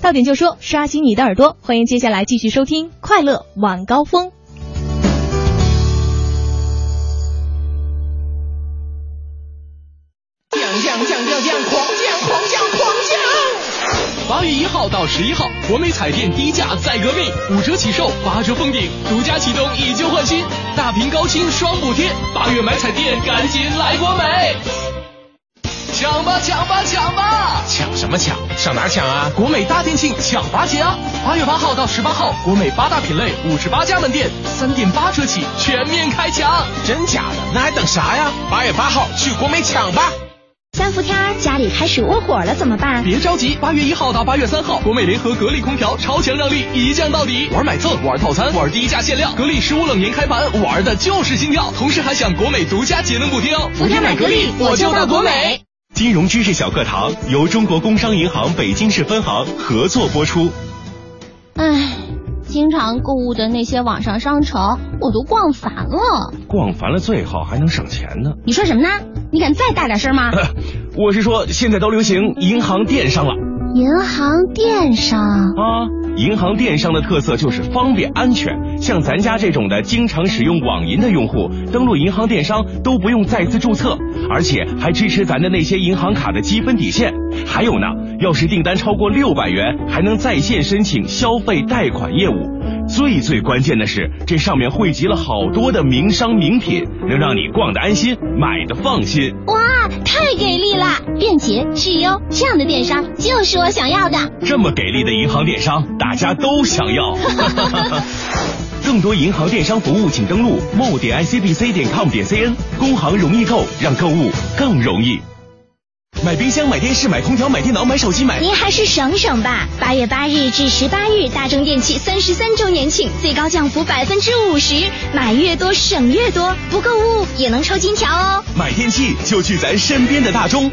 到点就说，刷新你的耳朵，欢迎接下来继续收听《快乐晚高峰》。降降降降降，狂降狂降狂降！八月一号到十一号，国美彩电低价再革命，五折起售，八折封顶，独家启动以旧换新，大屏高清双补贴，八月买彩电赶紧来国美！抢吧抢吧抢吧！抢什么抢？上哪抢啊？国美大店庆抢八节啊！八月八号到十八号，国美八大品类五十八家门店，三点八折起，全面开抢！真假的？那还等啥呀？八月八号去国美抢吧！三伏天家里开始窝火了怎么办？别着急，八月一号到八月三号，国美联合格力空调超强让利，一降到底，玩买赠，玩套餐，玩低价限量，格力十五冷年开盘，玩的就是心跳，同时还享国美独家节能补贴哦！伏天买格力，我就到国美。金融知识小课堂由中国工商银行北京市分行合作播出。唉，经常购物的那些网上商城，我都逛烦了。逛烦了最好还能省钱呢。你说什么呢？你敢再大点声吗？我是说，现在都流行银行电商了。银行电商啊，银行电商的特色就是方便安全。像咱家这种的经常使用网银的用户，登录银行电商都不用再次注册，而且还支持咱的那些银行卡的积分底线。还有呢，要是订单超过六百元，还能在线申请消费贷款业务。最最关键的是，这上面汇集了好多的名商名品，能让你逛得安心，买的放心。哇，太给力了！便捷、质优，这样的电商就是我想要的。这么给力的银行电商，大家都想要。更多银行电商服务，请登录 mo 点 icbc 点 com 点 cn。工行容易购，让购物更容易。买冰箱、买电视、买空调、买电脑、买手机、买……您还是省省吧。八月八日至十八日，大中电器三十三周年庆，最高降幅百分之五十，买越多省越多，不购物也能抽金条哦。买电器就去咱身边的大中。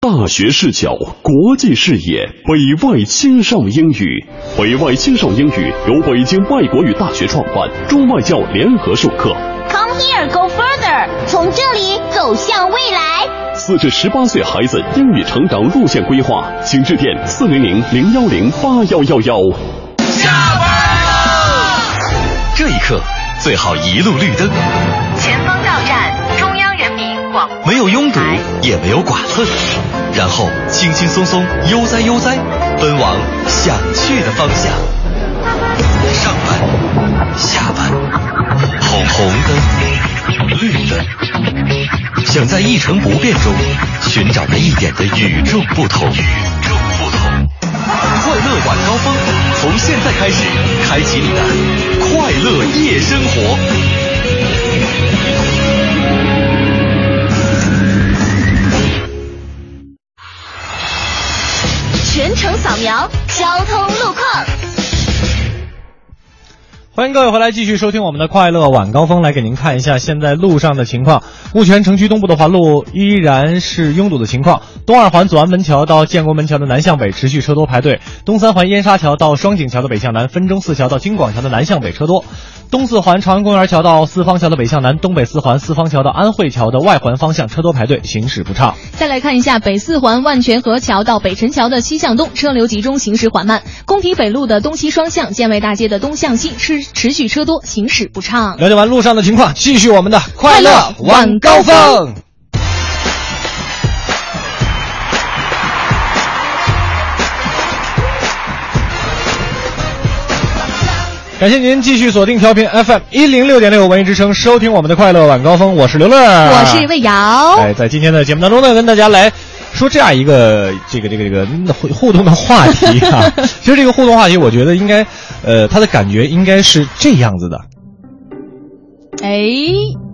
大学视角，国际视野，北外青少英语。北外青少英语由北京外国语大学创办，中外教联合授课。Come here, go further，从这里走向未来。四至十八岁孩子英语成长路线规划，请致电四零零零幺零八幺幺幺。下班了，这一刻最好一路绿灯，前方到站中央人民广播没有拥堵，也没有剐蹭，然后轻轻松松悠哉悠哉，奔往想去的方向。上班，下班，红红灯，绿灯。想在一成不变中寻找那一点的与众不同。与众不同。快乐晚高峰，从现在开始，开启你的快乐夜生活。全程扫描交通路况。欢迎各位回来，继续收听我们的快乐晚高峰，来给您看一下现在路上的情况。目前城区东部的环路依然是拥堵的情况，东二环左安门桥到建国门桥的南向北持续车多排队，东三环燕莎桥到双井桥的北向南，分钟四桥到京广桥的南向北车多，东四环朝阳公园桥到四方桥的北向南，东北四环四方桥到安慧桥的外环方向车多排队，行驶不畅。再来看一下北四环万泉河桥到北辰桥的西向东车流集中，行驶缓慢；工体北路的东西双向，建卫大街的东向西是持续车多，行驶不畅。了解完路上的情况，继续我们的快乐晚高峰。感谢您继续锁定调频 FM 一零六点六文艺之声，收听我们的快乐晚高峰。我是刘乐，我是魏瑶。哎，在今天的节目当中呢，跟大家来说这样一个这个这个这个互互动的话题啊。其实这个互动话题，我觉得应该，呃，他的感觉应该是这样子的。哎，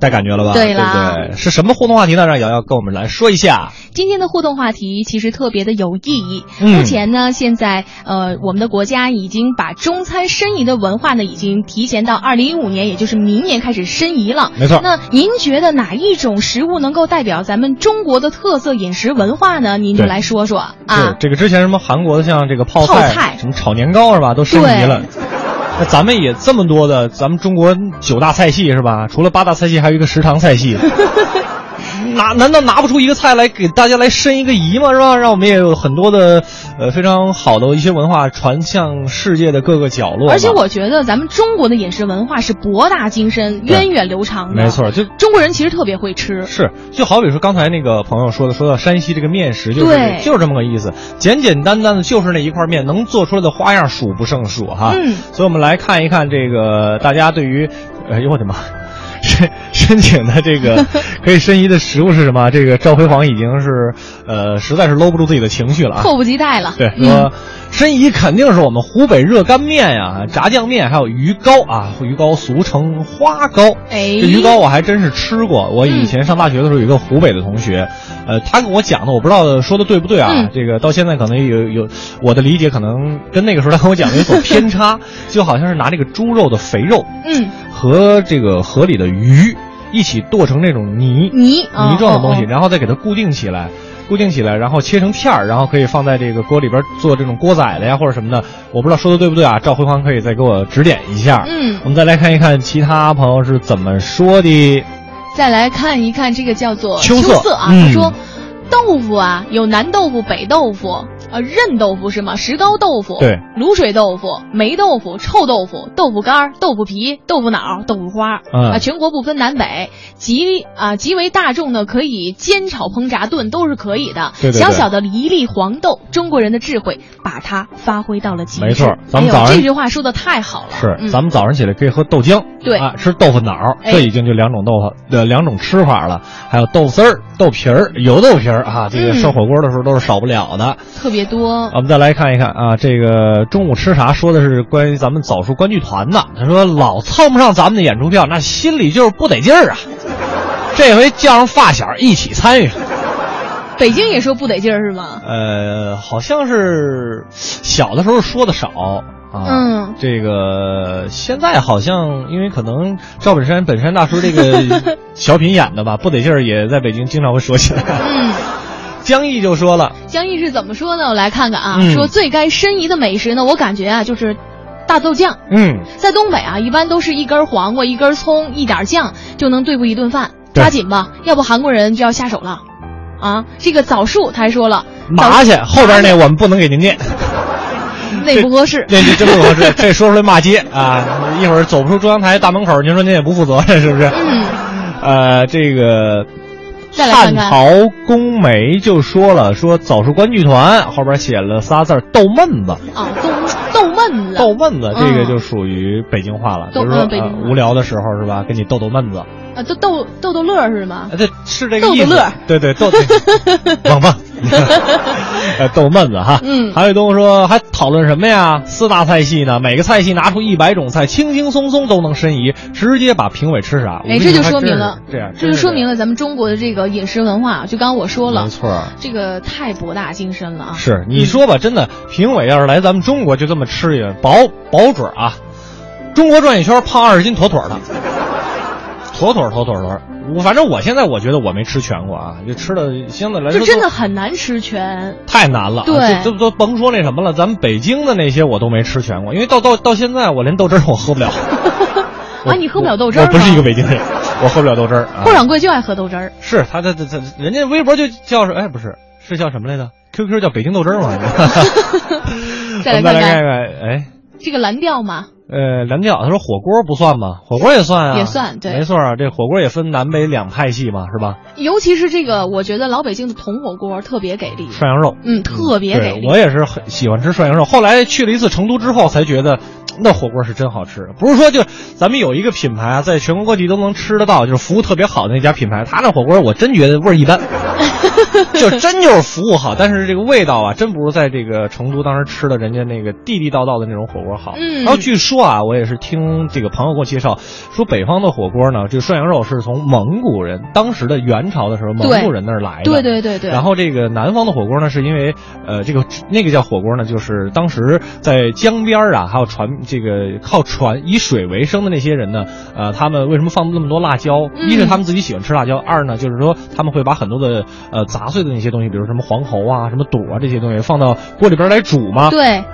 带感觉了吧？对啦对不对？是什么互动话题呢？让瑶瑶跟我们来说一下。今天的互动话题其实特别的有意义。嗯目前呢，现在呃，我们的国家已经把中餐申遗的文化呢，已经提前到二零一五年，也就是明年开始申遗了。没错那您觉得哪一种食物能够代表咱们中国的特色饮食文化呢？您就来说说是啊。这个之前什么韩国的像这个泡泡菜什么炒年糕是吧，都申遗了。那咱们也这么多的，咱们中国九大菜系是吧？除了八大菜系，还有一个食堂菜系。拿难道拿不出一个菜来给大家来申一个遗吗？是吧？让我们也有很多的呃非常好的一些文化传向世界的各个角落。而且我觉得咱们中国的饮食文化是博大精深、源远流长的。没错，就中国人其实特别会吃。是，就好比说刚才那个朋友说的，说到山西这个面食，就是就是这么个意思，简简单单的就是那一块面，能做出来的花样数不胜数哈。嗯所以我们来看一看这个大家对于，哎呦我的妈，申申请的这个 可以申遗的食物是什么？这个赵辉煌已经是呃实在是搂不住自己的情绪了啊。迫不及待了。对，申遗肯定是我们湖北热干面呀、炸酱面，还有鱼糕啊，鱼糕俗称花糕。哎这鱼糕我还真是吃过。我以前上大学的时候有一个湖北的同学，呃，他跟我讲的，我不知道说的对不对啊。嗯这个到现在可能有有我的理解可能跟那个时候他跟我讲的有所偏差，就好像是拿这个猪肉的肥肉嗯，和这个河里的鱼一起剁成那种泥泥哦泥状的东西，然后再给它固定起来。固定起来，然后切成片儿，然后可以放在这个锅里边做这种锅仔的呀，或者什么的。我不知道说的对不对啊？赵辉煌可以再给我指点一下。嗯我们再来看一看其他朋友是怎么说的。再来看一看这个叫做秋色啊，嗯他说豆腐啊有南豆腐、北豆腐，呃韧豆腐是吗？石膏豆腐，对，卤水豆腐、霉豆腐、臭豆腐、豆腐干儿、豆腐皮、豆腐脑、豆腐花，嗯啊，全国不分南北，极啊极为大众的可以煎炒烹炸炖都是可以的。对对对小小的一粒黄豆，中国人的智慧把它发挥到了极致。没错咱们早上这句话说的太好了。是，嗯咱们早上起来可以喝豆浆对啊，吃豆腐脑这已经就两种豆腐呃两种吃法了，还有豆丝儿、豆皮儿、油豆皮儿啊，这个嗯涮火锅的时候都是少不了的。特别多。我们再来看一看啊，这个中午吃啥？说的是关于咱们枣树观剧团的。他说老蹭不上咱们的演出票，那心里就是不得劲儿啊。这回叫上发小一起参与，北京也说不得劲儿是吗？呃，好像是小的时候说的少啊。嗯，这个现在好像因为可能赵本山本山大叔这个小品演的吧，不得劲儿也在北京经常会说起来。嗯。江毅就说了，江毅是怎么说呢？我来看看啊，嗯说最该申遗的美食呢，我感觉啊就是大豆酱。嗯，在东北啊，一般都是一根黄瓜、一根葱、一点酱就能对付一顿饭，抓紧吧，要不韩国人就要下手了。啊，这个枣树他还说了，麻去后边那我们不能给您念。那不合适。这这真不合适，这说出来骂街啊！一会儿走不出中央台大门口，您说您也不负责任，是不是？嗯。呃，这个汉再来看看朝宫梅就说了，说早熟观剧团后边写了仨字儿豆闷子。啊，逗逗闷子。逗闷子这个嗯就属于北京话了，比豆如说呃无聊的时候是吧，跟你逗逗闷子，啊，逗逗逗逗乐儿是吗？啊，这是这个意思。逗逗乐儿对对，逗，棒棒，呃，逗闷子哈。嗯韩卫东说还讨论什么呀？四大菜系呢，每个菜系拿出一百种菜，轻轻松松都能申遗，直接把评委吃傻。哎，这就说明了，这样，这就说明了，咱们中国的这个饮食文化。就刚刚我说了，没错。这个太博大精深了啊。是你说吧，真的，评委要是来咱们中国就这么吃一个，保保准啊，中国转一圈胖二十斤妥妥的，妥妥妥妥妥。我反正我现在我觉得我没吃全过啊，就吃的相对来说就真的很难吃全。太难了啊，对这这都甭说那什么了，咱们北京的那些我都没吃全过，因为到到到现在我连豆汁儿我喝不了。啊，你喝不了豆汁儿？我不是一个北京人，我喝不了豆汁儿。啊霍掌柜就爱喝豆汁儿。是他他他他，人家微博就叫是哎不是是叫什么来着？QQ 叫北京豆汁儿吗？再来看看看看，哎，这个蓝调嘛，呃，蓝调他说火锅不算吗？火锅也算啊，也算对没错啊，这火锅也分南北两派系嘛，是吧？尤其是这个，我觉得老北京的铜火锅特别给力。涮羊肉，嗯，特别给力。我也是很喜欢吃涮羊肉。后来去了一次成都之后，才觉得那火锅是真好吃。不是说就咱们有一个品牌啊，在全国各地都能吃得到，就是服务特别好的那家品牌，他那火锅我真觉得味儿一般，就真就是服务好，但是这个味道啊，真不如在这个成都当时吃的人家那个地地道道的那种火锅好。嗯然后据说啊，我也是听这个朋友给我介绍，说北方的火锅呢，这个涮羊肉是从蒙古人当时的元朝的时候蒙古人那儿来的。对对对对。然后这个南方的火锅呢，是因为呃，这个那个叫火锅呢，就是当时在江边啊，还有船这个靠船以水为生的那些人呢，呃，他们为什么放那么多辣椒？嗯一是他们自己喜欢吃辣椒，二呢就是说他们会把很多的呃杂碎的那些东西，比如什么黄喉啊、什么肚啊这些东西放到锅里边来煮嘛。对。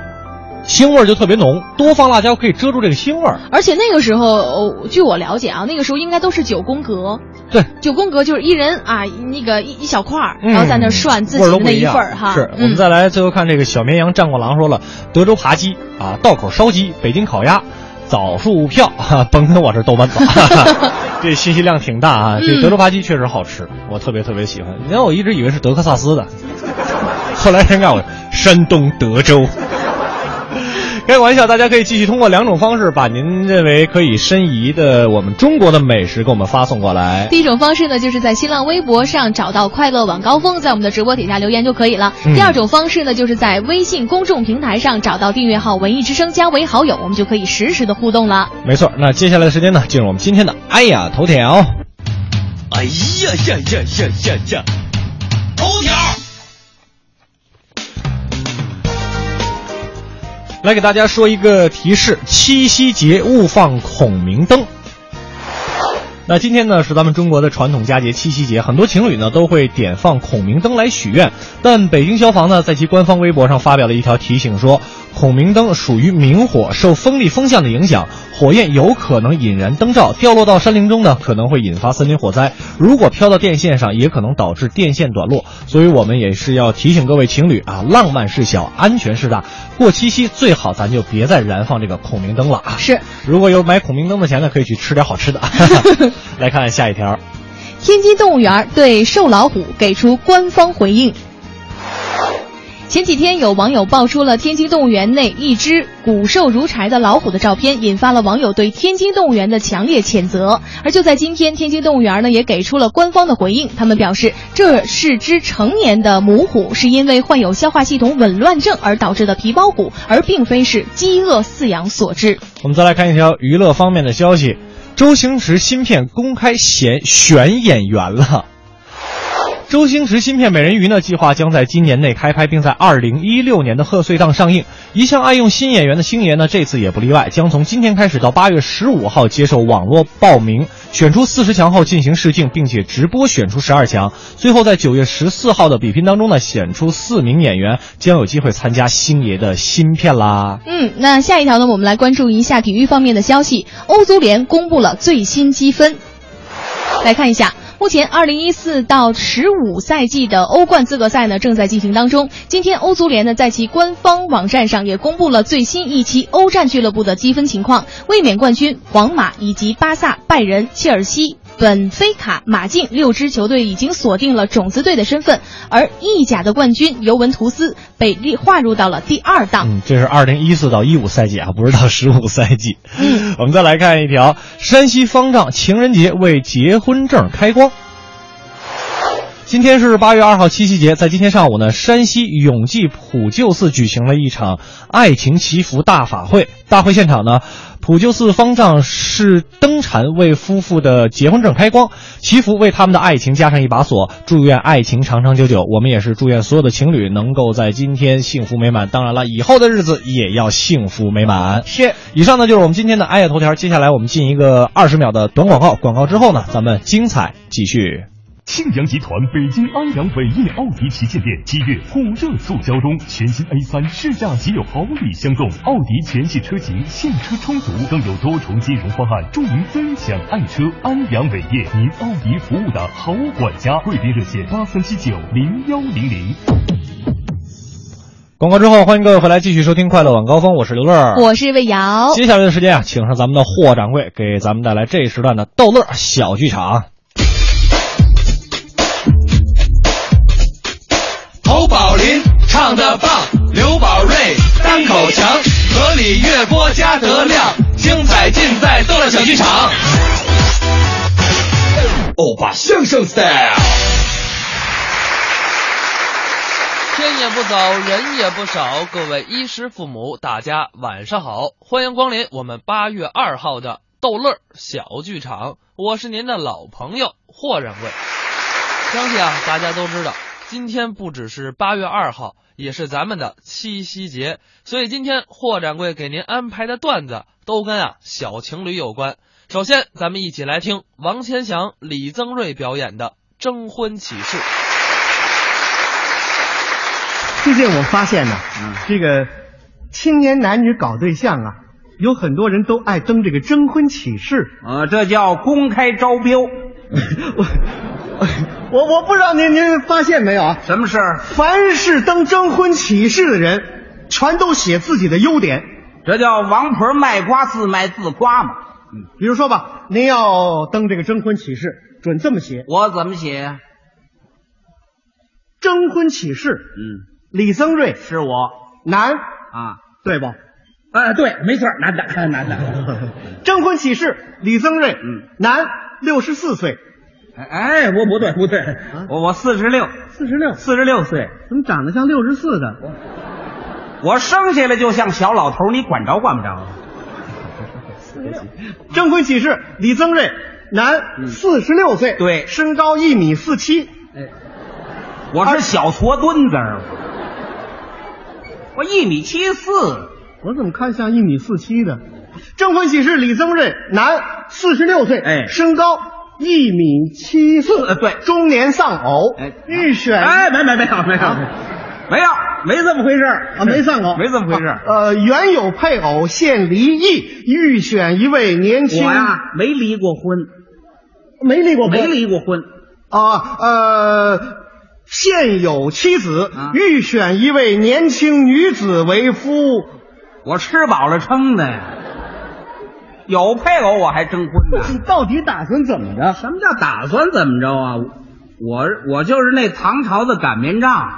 腥味就特别浓，多放辣椒可以遮住这个腥味儿。而且那个时候，哦据我了解啊，那个时候应该都是九宫格。对，九宫格就是一人啊，那个一一小块儿，嗯然后在那涮自己的那一份儿哈。是我嗯们再来最后看这个小绵羊战过狼说了，德州扒鸡啊，道口烧鸡，北京烤鸭。枣树票，哈 甭跟我这逗闷子，这信息量挺大啊！这嗯德州扒鸡确实好吃，我特别特别喜欢。你看我一直以为是德克萨斯的，后来人告诉我山东德州。开个玩笑，大家可以继续通过两种方式把您认为可以申遗的我们中国的美食给我们发送过来。第一种方式呢，就是在新浪微博上找到“快乐晚高峰”，在我们的直播底下留言就可以了。嗯第二种方式呢，就是在微信公众平台上找到订阅号“文艺之声”，加为好友，我们就可以实时的互动了。没错，那接下来的时间呢，进入我们今天的哎呀头条。哎呀呀呀呀呀呀！头条。来给大家说一个提示：七夕节勿放孔明灯。那今天呢是咱们中国的传统佳节七夕节，很多情侣呢都会点放孔明灯来许愿。但北京消防呢在其官方微博上发表了一条提醒说，孔明灯属于明火，受风力风向的影响，火焰有可能引燃灯罩，掉落到山林中呢可能会引发森林火灾。如果飘到电线上，也可能导致电线短路。所以我们也是要提醒各位情侣啊，浪漫事小，安全事大。过七夕最好咱就别再燃放这个孔明灯了啊！是 如果有买孔明灯的钱呢，可以去吃点好吃的。来看下一条，天津动物园对瘦老虎给出官方回应。前几天有网友爆出了天津动物园内一只骨瘦如柴的老虎的照片，引发了网友对天津动物园的强烈谴责。而就在今天，天津动物园呢也给出了官方的回应，他们表示这是只成年的母虎，是因为患有消化系统紊乱症而导致的皮包骨，而并非是饥饿饲养所致。我们再来看一条娱乐方面的消息：周星驰新片公开选选演员了。周星驰新片《美人鱼》呢，计划将在今年内开拍，并在二零一六年的贺岁档上映。一向爱用新演员的星爷呢，这次也不例外，将从今天开始到八月十五号接受网络报名，选出四十强后进行试镜，并且直播选出十二强。最后在九月十四号的比拼当中呢，选出四名演员，将有机会参加星爷的新片啦。嗯，那下一条呢，我们来关注一下体育方面的消息。欧足联公布了最新积分，来看一下。目前，二零一四到十五赛季的欧冠资格赛呢正在进行当中。今天，欧足联呢在其官方网站上也公布了最新一期欧战俱乐部的积分情况。卫冕冠军皇马以及巴萨、拜仁、切尔西。本菲卡、马竞六支球队已经锁定了种子队的身份，而意甲的冠军尤文图斯被列划入到了第二档。嗯，这是二零一四到一五赛季啊，不是到十五赛季。嗯，我们再来看一条：山西方丈情人节为结婚证开光。今天是八月二号七夕节，在今天上午呢，山西永济普救寺举行了一场爱情祈福大法会。大会现场呢，普救寺方丈是灯禅为夫妇的结婚证开光，祈福为他们的爱情加上一把锁，祝愿爱情长长久久。我们也是祝愿所有的情侣能够在今天幸福美满。当然了，以后的日子也要幸福美满。是。以上呢就是我们今天的爱夜头条，接下来我们进一个二十秒的短广告，广告之后呢，咱们精彩继续。庆阳集团北京安阳伟业奥迪旗舰店七月火热促销中，全新 A 三试驾即有好礼相送，奥迪全系车型现车充足，更有多重金融方案助您分享爱车。安阳伟业，您奥迪服务的好管家，贵宾热线八三七九零幺零零。广告之后，欢迎各位回来继续收听《快乐晚高峰》，我是刘乐，我是魏瑶。接下来的时间啊，请上咱们的霍掌柜，给咱们带来这一时段的逗乐小剧场。侯宝林唱的棒，刘宝瑞单口强，河里月波加德亮，精彩尽在逗乐小剧场。欧巴相声 style。天也不早，人也不少，各位衣食父母，大家晚上好，欢迎光临我们八月二号的逗乐小剧场，我是您的老朋友霍掌柜。相信啊，大家都知道。今天不只是八月二号，也是咱们的七夕节，所以今天霍掌柜给您安排的段子都跟啊小情侣有关。首先，咱们一起来听王千祥、李增瑞表演的征婚启事。最近我发现呢，这个青年男女搞对象啊，有很多人都爱登这个征婚启事。呃，这叫公开招标。我。我我不知道您您发现没有啊？什么事儿？凡是登征婚启事的人，全都写自己的优点，这叫王婆卖瓜自卖自夸嘛。嗯，比如说吧，您要登这个征婚启事，准这么写。我怎么写？征婚启事。嗯，李增瑞是我，男啊，对不？啊，对，没错，男的，男的。征婚启事，李增瑞，嗯，男，六十四岁。哎，我不对，不对，我我四十六，四十六，四十六岁，怎么长得像六十四的？我生下来就像小老头，你管着管不着？征婚启事：李增瑞，男，四十六岁，对，身高一米四七。哎，我是小矬墩子，我一米七四，我怎么看像一米四七的？征婚启事：李增瑞，男，四十六岁，哎，身高。一米七四，呃，对，中年丧偶，哎，预选，哎，没没没有没有没有。没这么回事啊，没丧偶，没这么回事呃，原有配偶现离异，预选一位年轻，我呀没离过婚，没离过，没离过婚。啊，呃，现有妻子，预选一位年轻女子为夫，我吃饱了撑的呀。有配偶我还征婚呢？你 到底打算怎么着？什么叫打算怎么着啊？我我就是那唐朝的擀面杖，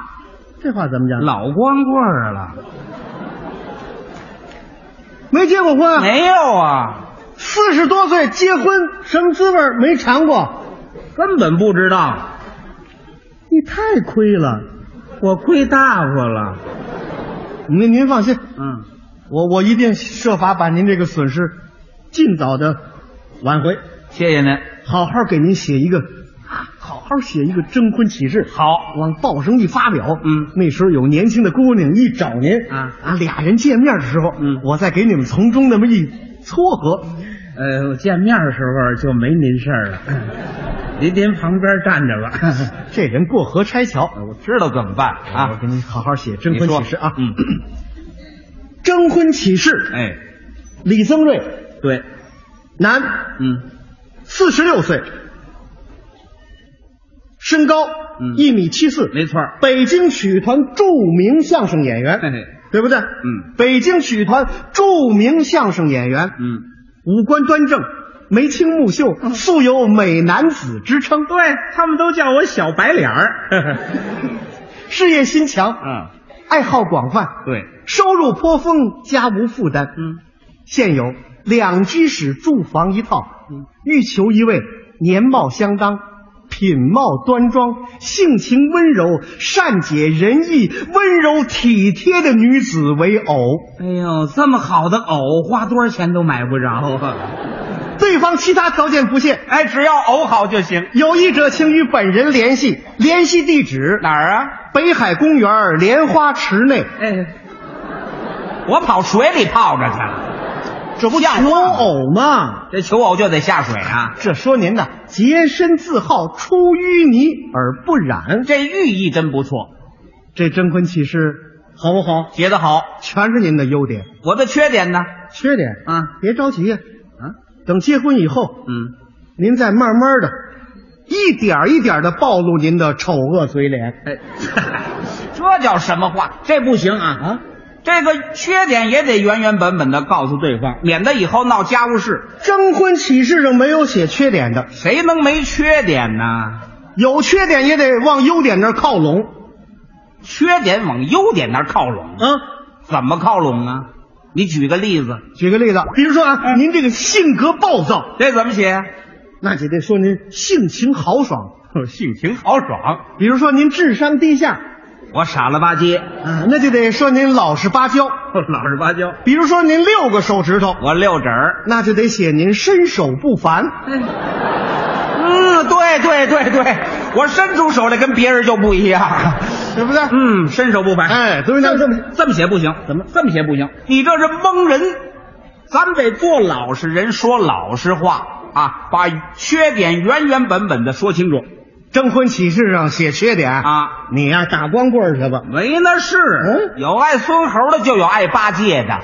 这话怎么讲？老光棍儿了，没结过婚？没有啊，四十多岁结婚什么滋味儿没尝过，根本不知道。你太亏了，我亏大发了。您您放心，嗯，我我一定设法把您这个损失尽早的挽回。谢谢您，好好给您写一个，好好写一个征婚启事。好，往报上一发表。嗯，那时候有年轻的姑娘一找您，啊啊，俩人见面的时候，嗯，我再给你们从中那么一撮合。呃，我见面的时候就没您事儿了，您您旁边站着吧。这人过河拆桥，我知道怎么办啊？我给你好好写征婚启事啊。嗯，征婚启事。哎，李增瑞，对，男，嗯，四十六岁，身高嗯一米七四，没错。北京曲艺团著名相声演员，嘿嘿，对不对？嗯，北京曲艺团著名相声演员，嗯，五官端正，眉清目秀，素有美男子之称。对他们都叫我小白脸儿。事业心强，嗯，爱好广泛，对，收入颇丰，家无负担。嗯，现有两居室住房一套，嗯，欲求一位年貌相当、品貌端庄、性情温柔、善解人意、温柔体贴的女子为偶。哎呦，这么好的偶，花多少钱都买不着啊！对方其他条件不限，哎，只要偶好就行。有意者请与本人联系，联系地址哪儿啊？北海公园莲花池内。哎，我跑水里泡着去了。这不求偶吗？这求偶就得下水啊！这说您呢，洁身自好，出淤泥而不染，这寓意真不错。这征婚启事好不好？写得好，全是您的优点。我的缺点呢？缺点啊，别着急呀，啊，等结婚以后，嗯，您再慢慢的，一点一点的暴露您的丑恶嘴脸。哎，这叫什么话？这不行啊！啊，这个缺点也得原原本本的告诉对方，免得以后闹家务事。征婚启事上没有写缺点的，谁能没缺点呢？有缺点也得往优点那儿靠拢。缺点往优点那儿靠拢嗯？怎么靠拢啊？你举个例子，举个例子，比如说啊，您这个性格暴躁，这怎么写？那就得说您性情豪爽。性情豪爽。比如说您智商低下，我傻了吧唧，嗯，那就得说您老实巴交。老实巴交。比如说您六个手指头，我六指儿。那就得写您身手不凡。嗯，对对对对，我伸出手来跟别人就不一样，对 不对？嗯，身手不凡。哎，对不对？这么这么写不行，怎么这么写不行？你这是蒙人，咱们得做老实人，说老实话啊，把缺点原原本本的说清楚。征婚启事上写缺点啊，你呀、打光棍去吧。没那事，嗯？有爱孙猴的，就有爱八戒的。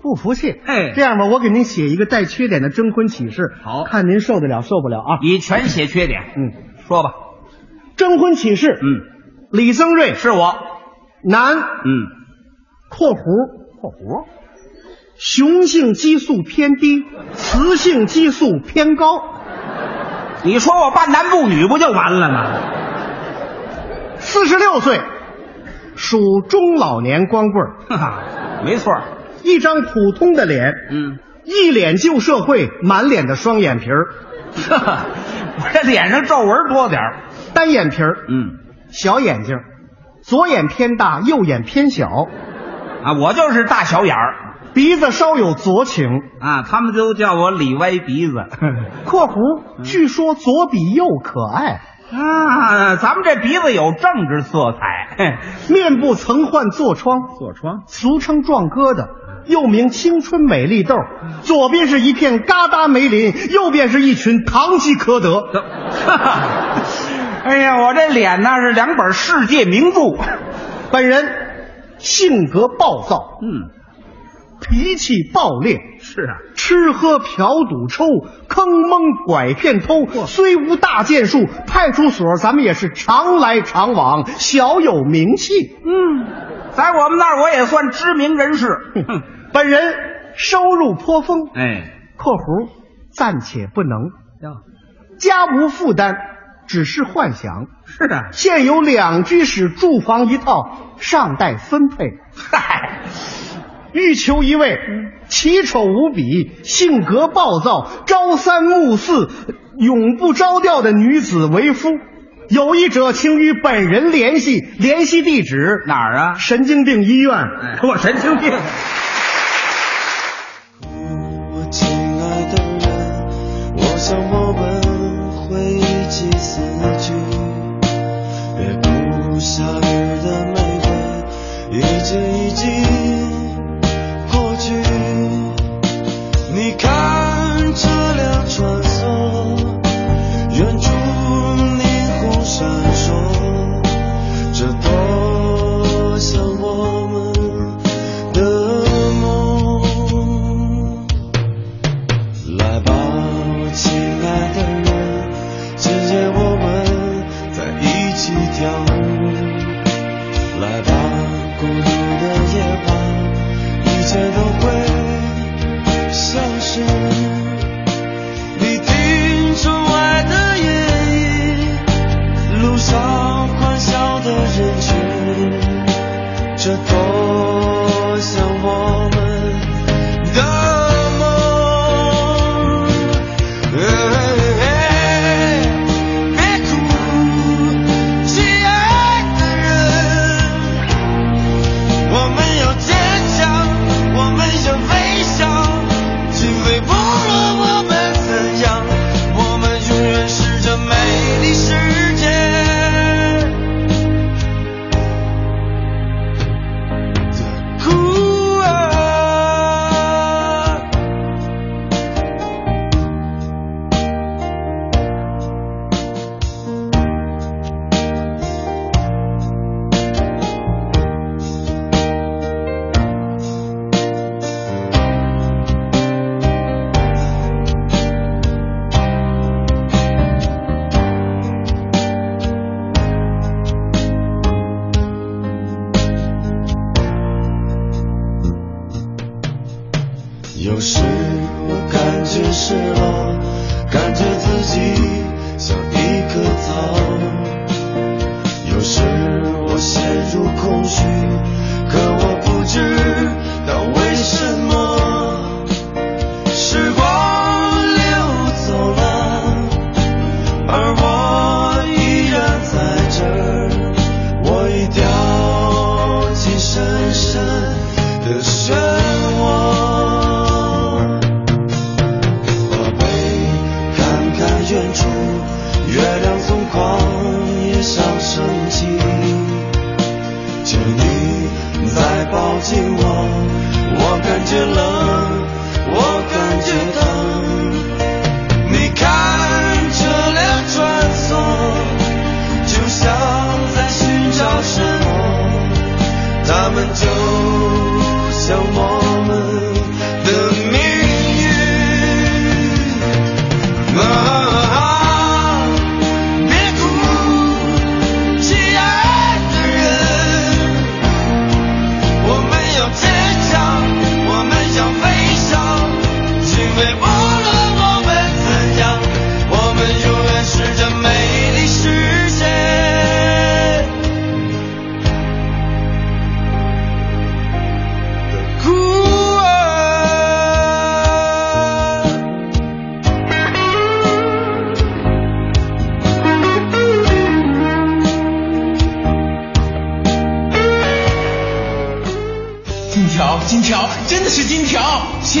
不服气，哎这样吧，我给您写一个带缺点的征婚启事，好。看您受得了受不了啊？你全写缺点，嗯，说吧。征婚启事，嗯，李增瑞是我，男，嗯，（括弧括弧）雄性激素偏低，雌性激素偏高。你说我半男不女不就完了吗？四十六岁，属中老年光棍儿，哈哈，没错儿，一张普通的脸，嗯，一脸旧社会，满脸的双眼皮儿，哈哈，我这脸上皱纹多点儿，单眼皮儿，嗯，小眼睛，左眼偏大，右眼偏小，啊，我就是大小眼儿鼻子稍有左倾。啊，他们都叫我李歪鼻子（ 括弧据说左比右可爱，啊，咱们这鼻子有政治色彩，嘿 面部曾患痤疮，痤疮，俗称壮疙瘩，又名青春美丽痘。左边是一片嘎达梅林，右边是一群堂吉诃德。哈哈，哎呀，我这脸那是两本世界名著，本人性格暴躁，嗯，脾气暴烈，是啊，吃喝嫖赌抽，坑蒙拐骗偷。虽无大建树，派出所咱们也是常来常往，小有名气。嗯，在我们那儿我也算知名人士，哼本人收入颇丰，哎，（括弧暂且不能，家无负担，只是幻想。是的，现有两居室住房一套，尚待分配。嗨，欲求一位奇丑无比、性格暴躁、朝三暮四、永不着调的女子为夫。有意者，请与本人联系，联系地址哪儿啊？神经病医院。哎我神经病。我亲爱的人，我想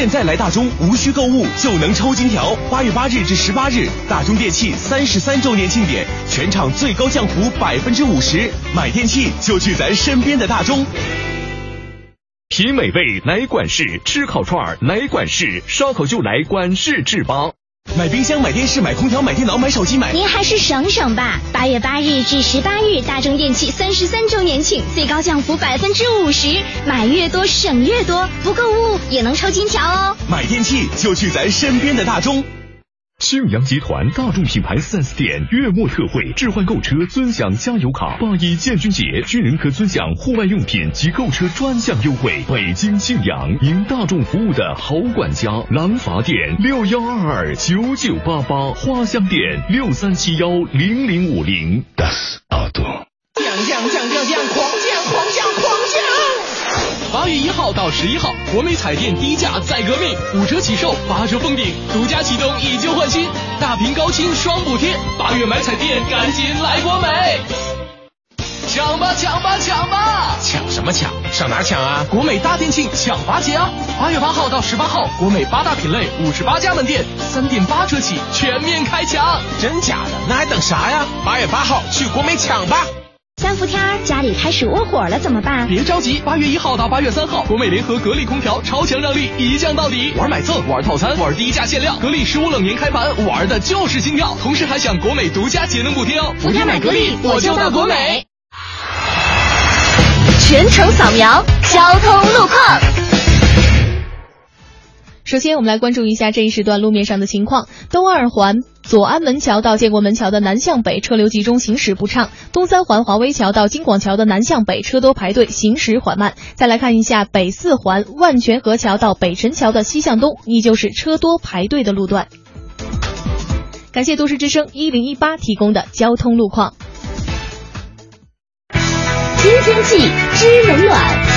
现在来大中，无需购物就能抽金条。八月八日至十八日，大中电器三十三周年庆典，全场最高降幅百分之五十，买电器就去咱身边的大中。品美味来管事，吃烤串来管事，烧烤就来管事制邦。买冰箱、买电视、买空调、买电脑、买手机、买……您还是省省吧。八月八日至十八日，大中电器三十三周年庆，最高降幅百分之五十，买越多省越多，不购物也能抽金条哦。买电器就去咱身边的大中。庆阳集团大众品牌 4S 店月末特惠，置换购车尊享加油卡。八一建军节，军人可尊享户外用品及购车专项优惠。北京庆阳，您大众服务的好管家。廊坊店六幺二二九九八八，花乡店六三七幺零零五零。Das Auto。降降降降降，狂降狂降狂降！八月一号到十一号，国美彩电低价再革命，五折起售，八折封顶，独家启动以旧换新，大屏高清双补贴。八月买彩电，赶紧来国美！抢吧抢吧抢吧！抢什么抢？上哪抢啊？国美大店庆抢八节啊！八月八号到十八号，国美八大品类五十八家门店，三点八折起，全面开抢！真假的？那还等啥呀？八月八号去国美抢吧！三伏天儿家里开始窝火了怎么办？别着急，八月一号到八月三号，国美联合格力空调超强让利，一降到底，玩买赠，玩套餐，玩低价限量，格力十五冷年开盘，玩的就是心跳，同时还享国美独家节能补贴哦！伏天买格力，我就到国美。全程扫描交通路况。首先，我们来关注一下这一时段路面上的情况。东二环左安门桥到建国门桥的南向北车流集中，行驶不畅；东三环华威桥到京广桥的南向北车多排队，行驶缓慢。再来看一下北四环万泉河桥到北辰桥的西向东，依旧是车多排队的路段。感谢都市之声一零一八提供的交通路况。听天气知冷暖。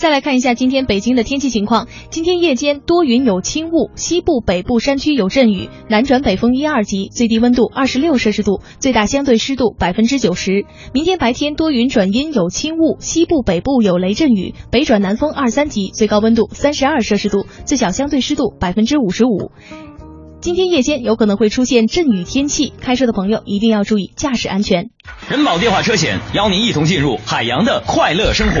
再来看一下今天北京的天气情况。今天夜间多云有轻雾，西部、北部山区有阵雨，南转北风一二级，最低温度二十六摄氏度，最大相对湿度百分之九十。明天白天多云转阴有轻雾，西部、北部有雷阵雨，北转南风二三级，最高温度三十二摄氏度，最小相对湿度百分之五十五。今天夜间有可能会出现阵雨天气，开车的朋友一定要注意驾驶安全。人保电话车险邀您一同进入海洋的快乐生活。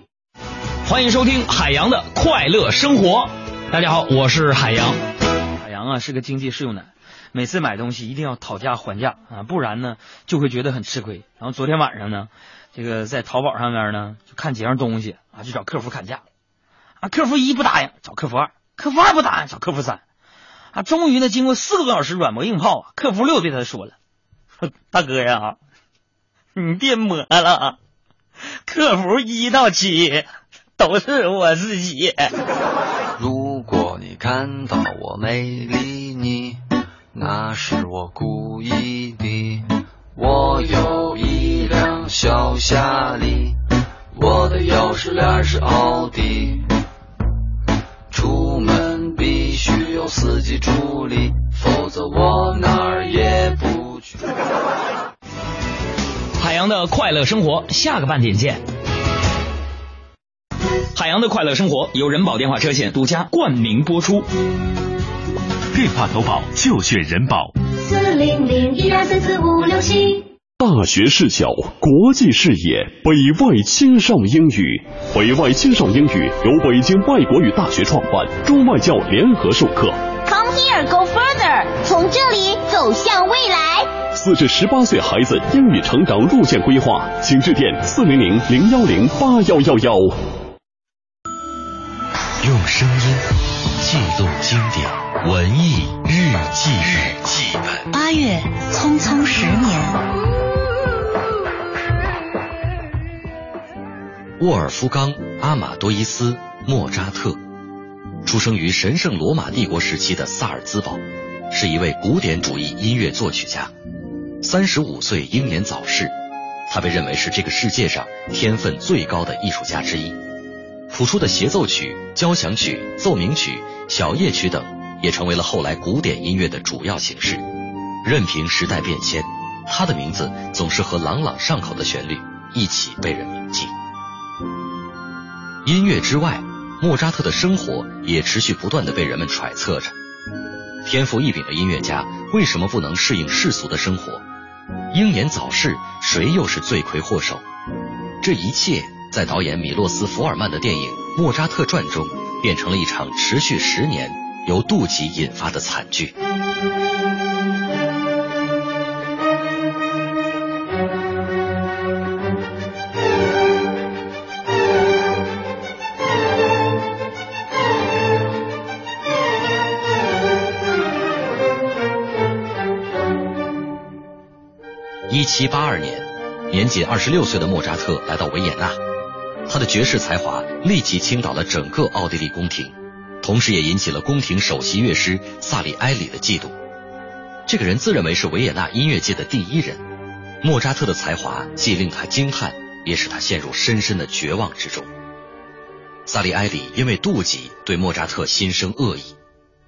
欢迎收听海洋的快乐生活。大家好，我是海洋。海洋啊是个经济适用男，每次买东西一定要讨价还价啊，不然呢就会觉得很吃亏。然后昨天晚上呢，这个在淘宝上面呢就看几样东西啊，就找客服砍价啊，客服一不答应，找客服二，客服二不答应，找客服三啊，终于呢经过四个多小时软磨硬泡啊，客服六对他说了，说大哥呀，你别磨了，客服一到七。都是我自己。如果你看到我没理你，那是我故意的。我有一辆小夏利，我的钥匙链是奥迪。出门必须有司机助理，否则我哪儿也不去。海洋的快乐生活，下个半点见。海洋的快乐生活由人保电话车险独家冠名播出。电话投保就选人保。四零零一二三四五六七。大学视角，国际视野，北外青少英语。北外青少英语由北京外国语大学创办，中外教联合授课。Come here, go further，从这里走向未来。四至十八岁孩子英语成长路线规划，请致电四零零零幺零八幺幺幺。用声音记录经典文艺日记日记本。八月匆匆十年。沃尔夫冈·阿马多伊斯·莫扎特，出生于神圣罗马帝国时期的萨尔兹堡，是一位古典主义音乐作曲家。三十五岁英年早逝，他被认为是这个世界上天分最高的艺术家之一。谱出的协奏曲、交响曲、奏鸣曲、小夜曲等，也成为了后来古典音乐的主要形式。任凭时代变迁，他的名字总是和朗朗上口的旋律一起被人铭记。音乐之外，莫扎特的生活也持续不断的被人们揣测着。天赋异禀的音乐家为什么不能适应世俗的生活？英年早逝，谁又是罪魁祸首？这一切在导演米洛斯·福尔曼的电影《莫扎特传》中，变成了一场持续十年由妒忌引发的惨剧。一七八二年，年仅二十六岁的莫扎特来到维也纳，他的绝世才华立即倾倒了整个奥地利宫廷，同时也引起了宫廷首席乐师萨里埃里的嫉妒。这个人自认为是维也纳音乐界的第一人，莫扎特的才华既令他惊叹，也使他陷入深深的绝望之中。萨里埃里因为妒忌对莫扎特心生恶意，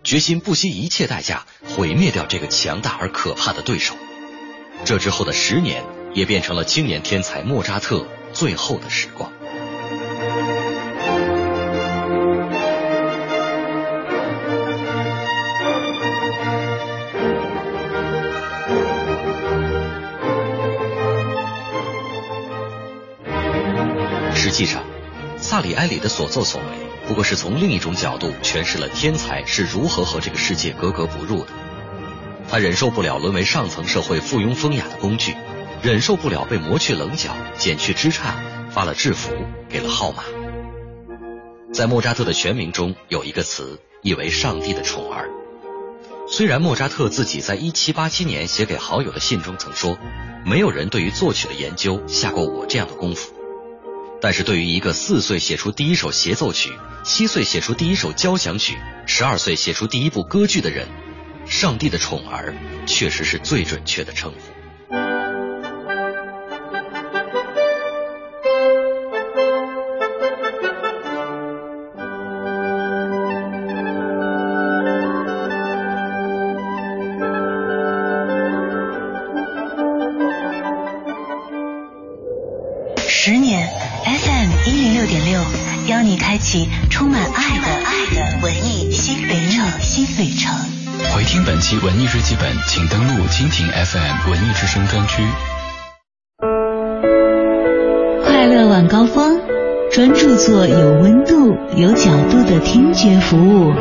决心不惜一切代价毁灭掉这个强大而可怕的对手。这之后的十年，也变成了青年天才莫扎特最后的时光。实际上，萨里埃里的所作所为，不过是从另一种角度诠释了天才是如何和这个世界格格不入的。他忍受不了沦为上层社会附庸风雅的工具，忍受不了被磨去棱角、剪去枝杈，发了制服，给了号码。在莫扎特的全名中有一个词，意为“上帝的宠儿”。虽然莫扎特自己在1787年写给好友的信中曾说，没有人对于作曲的研究下过我这样的功夫，但是对于一个四岁写出第一首协奏曲、七岁写出第一首交响曲、十二岁写出第一部歌剧的人，上帝的宠儿确实是最准确的称呼。充满爱的爱的文艺新旅程。新旅程。回听本期文艺日记本，请登录蜻蜓 FM 文艺之声专区。快乐晚高峰，专注做有温度、有角度的听觉服务。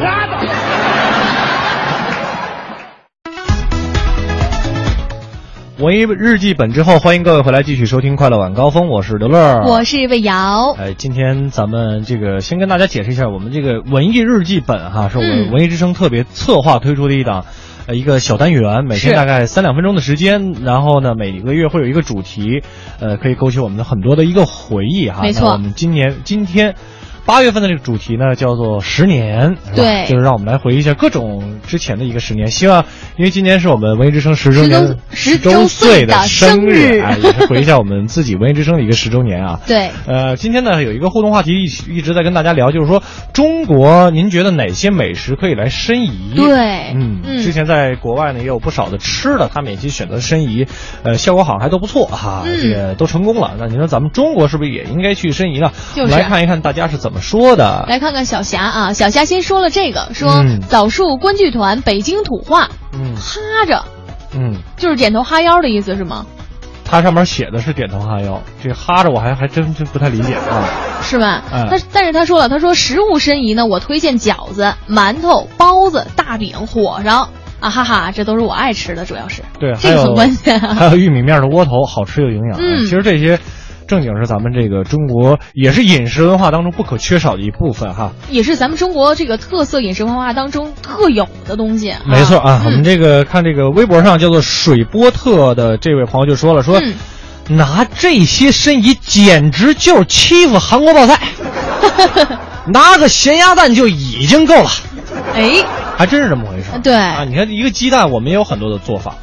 文艺日记本之后，欢迎各位回来继续收听《快乐晚高峰》，我是刘乐，我是魏瑶。哎，今天咱们这个先跟大家解释一下，我们这个文艺日记本哈，是我们文艺之声特别策划推出的一档。呃，一个小单元，每天大概三两分钟的时间，然后呢，每个月会有一个主题，呃，可以勾起我们的很多的一个回忆哈。没错，我们今年今天。八月份的这个主题呢，叫做十年，对，就是让我们来回忆一下各种之前的一个十年。希望，因为今年是我们文艺之声十周年十周岁的生日啊，也是回忆一下我们自己文艺之声的一个十周年啊。对，呃，今天呢有一个互动话题一一直在跟大家聊，就是说中国，您觉得哪些美食可以来申遗？对，嗯，之前在国外呢也有不少的吃的，他们也去选择申遗，呃，效果好像还都不错哈，这个都成功了。那你说咱们中国是不是也应该去申遗呢？就是来看一看大家是怎么说的。来看看小霞啊，小霞先说了这个，说枣树观剧团北京土话，嗯，哈着，嗯，就是点头哈腰的意思是吗？它上面写的是点头哈腰，这哈着我还还真真不太理解啊，是吧？嗯，他但是他说了，他说食物申遗呢，我推荐饺子、馒头、包子、大饼、火烧。啊，哈哈，这都是我爱吃的，主要是。对，这个很关键，还有玉米面的窝头，好吃又营养，嗯，其实这些。正经是咱们这个中国也是饮食文化当中不可缺少的一部分哈，也是咱们中国这个特色饮食文化当中特有的东西。没错啊，嗯、我们这个看这个微博上叫做水波特的这位朋友就说了，说、嗯、拿这些申遗简直就是欺负韩国泡菜，拿个咸鸭蛋就已经够了。哎，还真是这么回事。对啊，你看一个鸡蛋，我们也有很多的做法。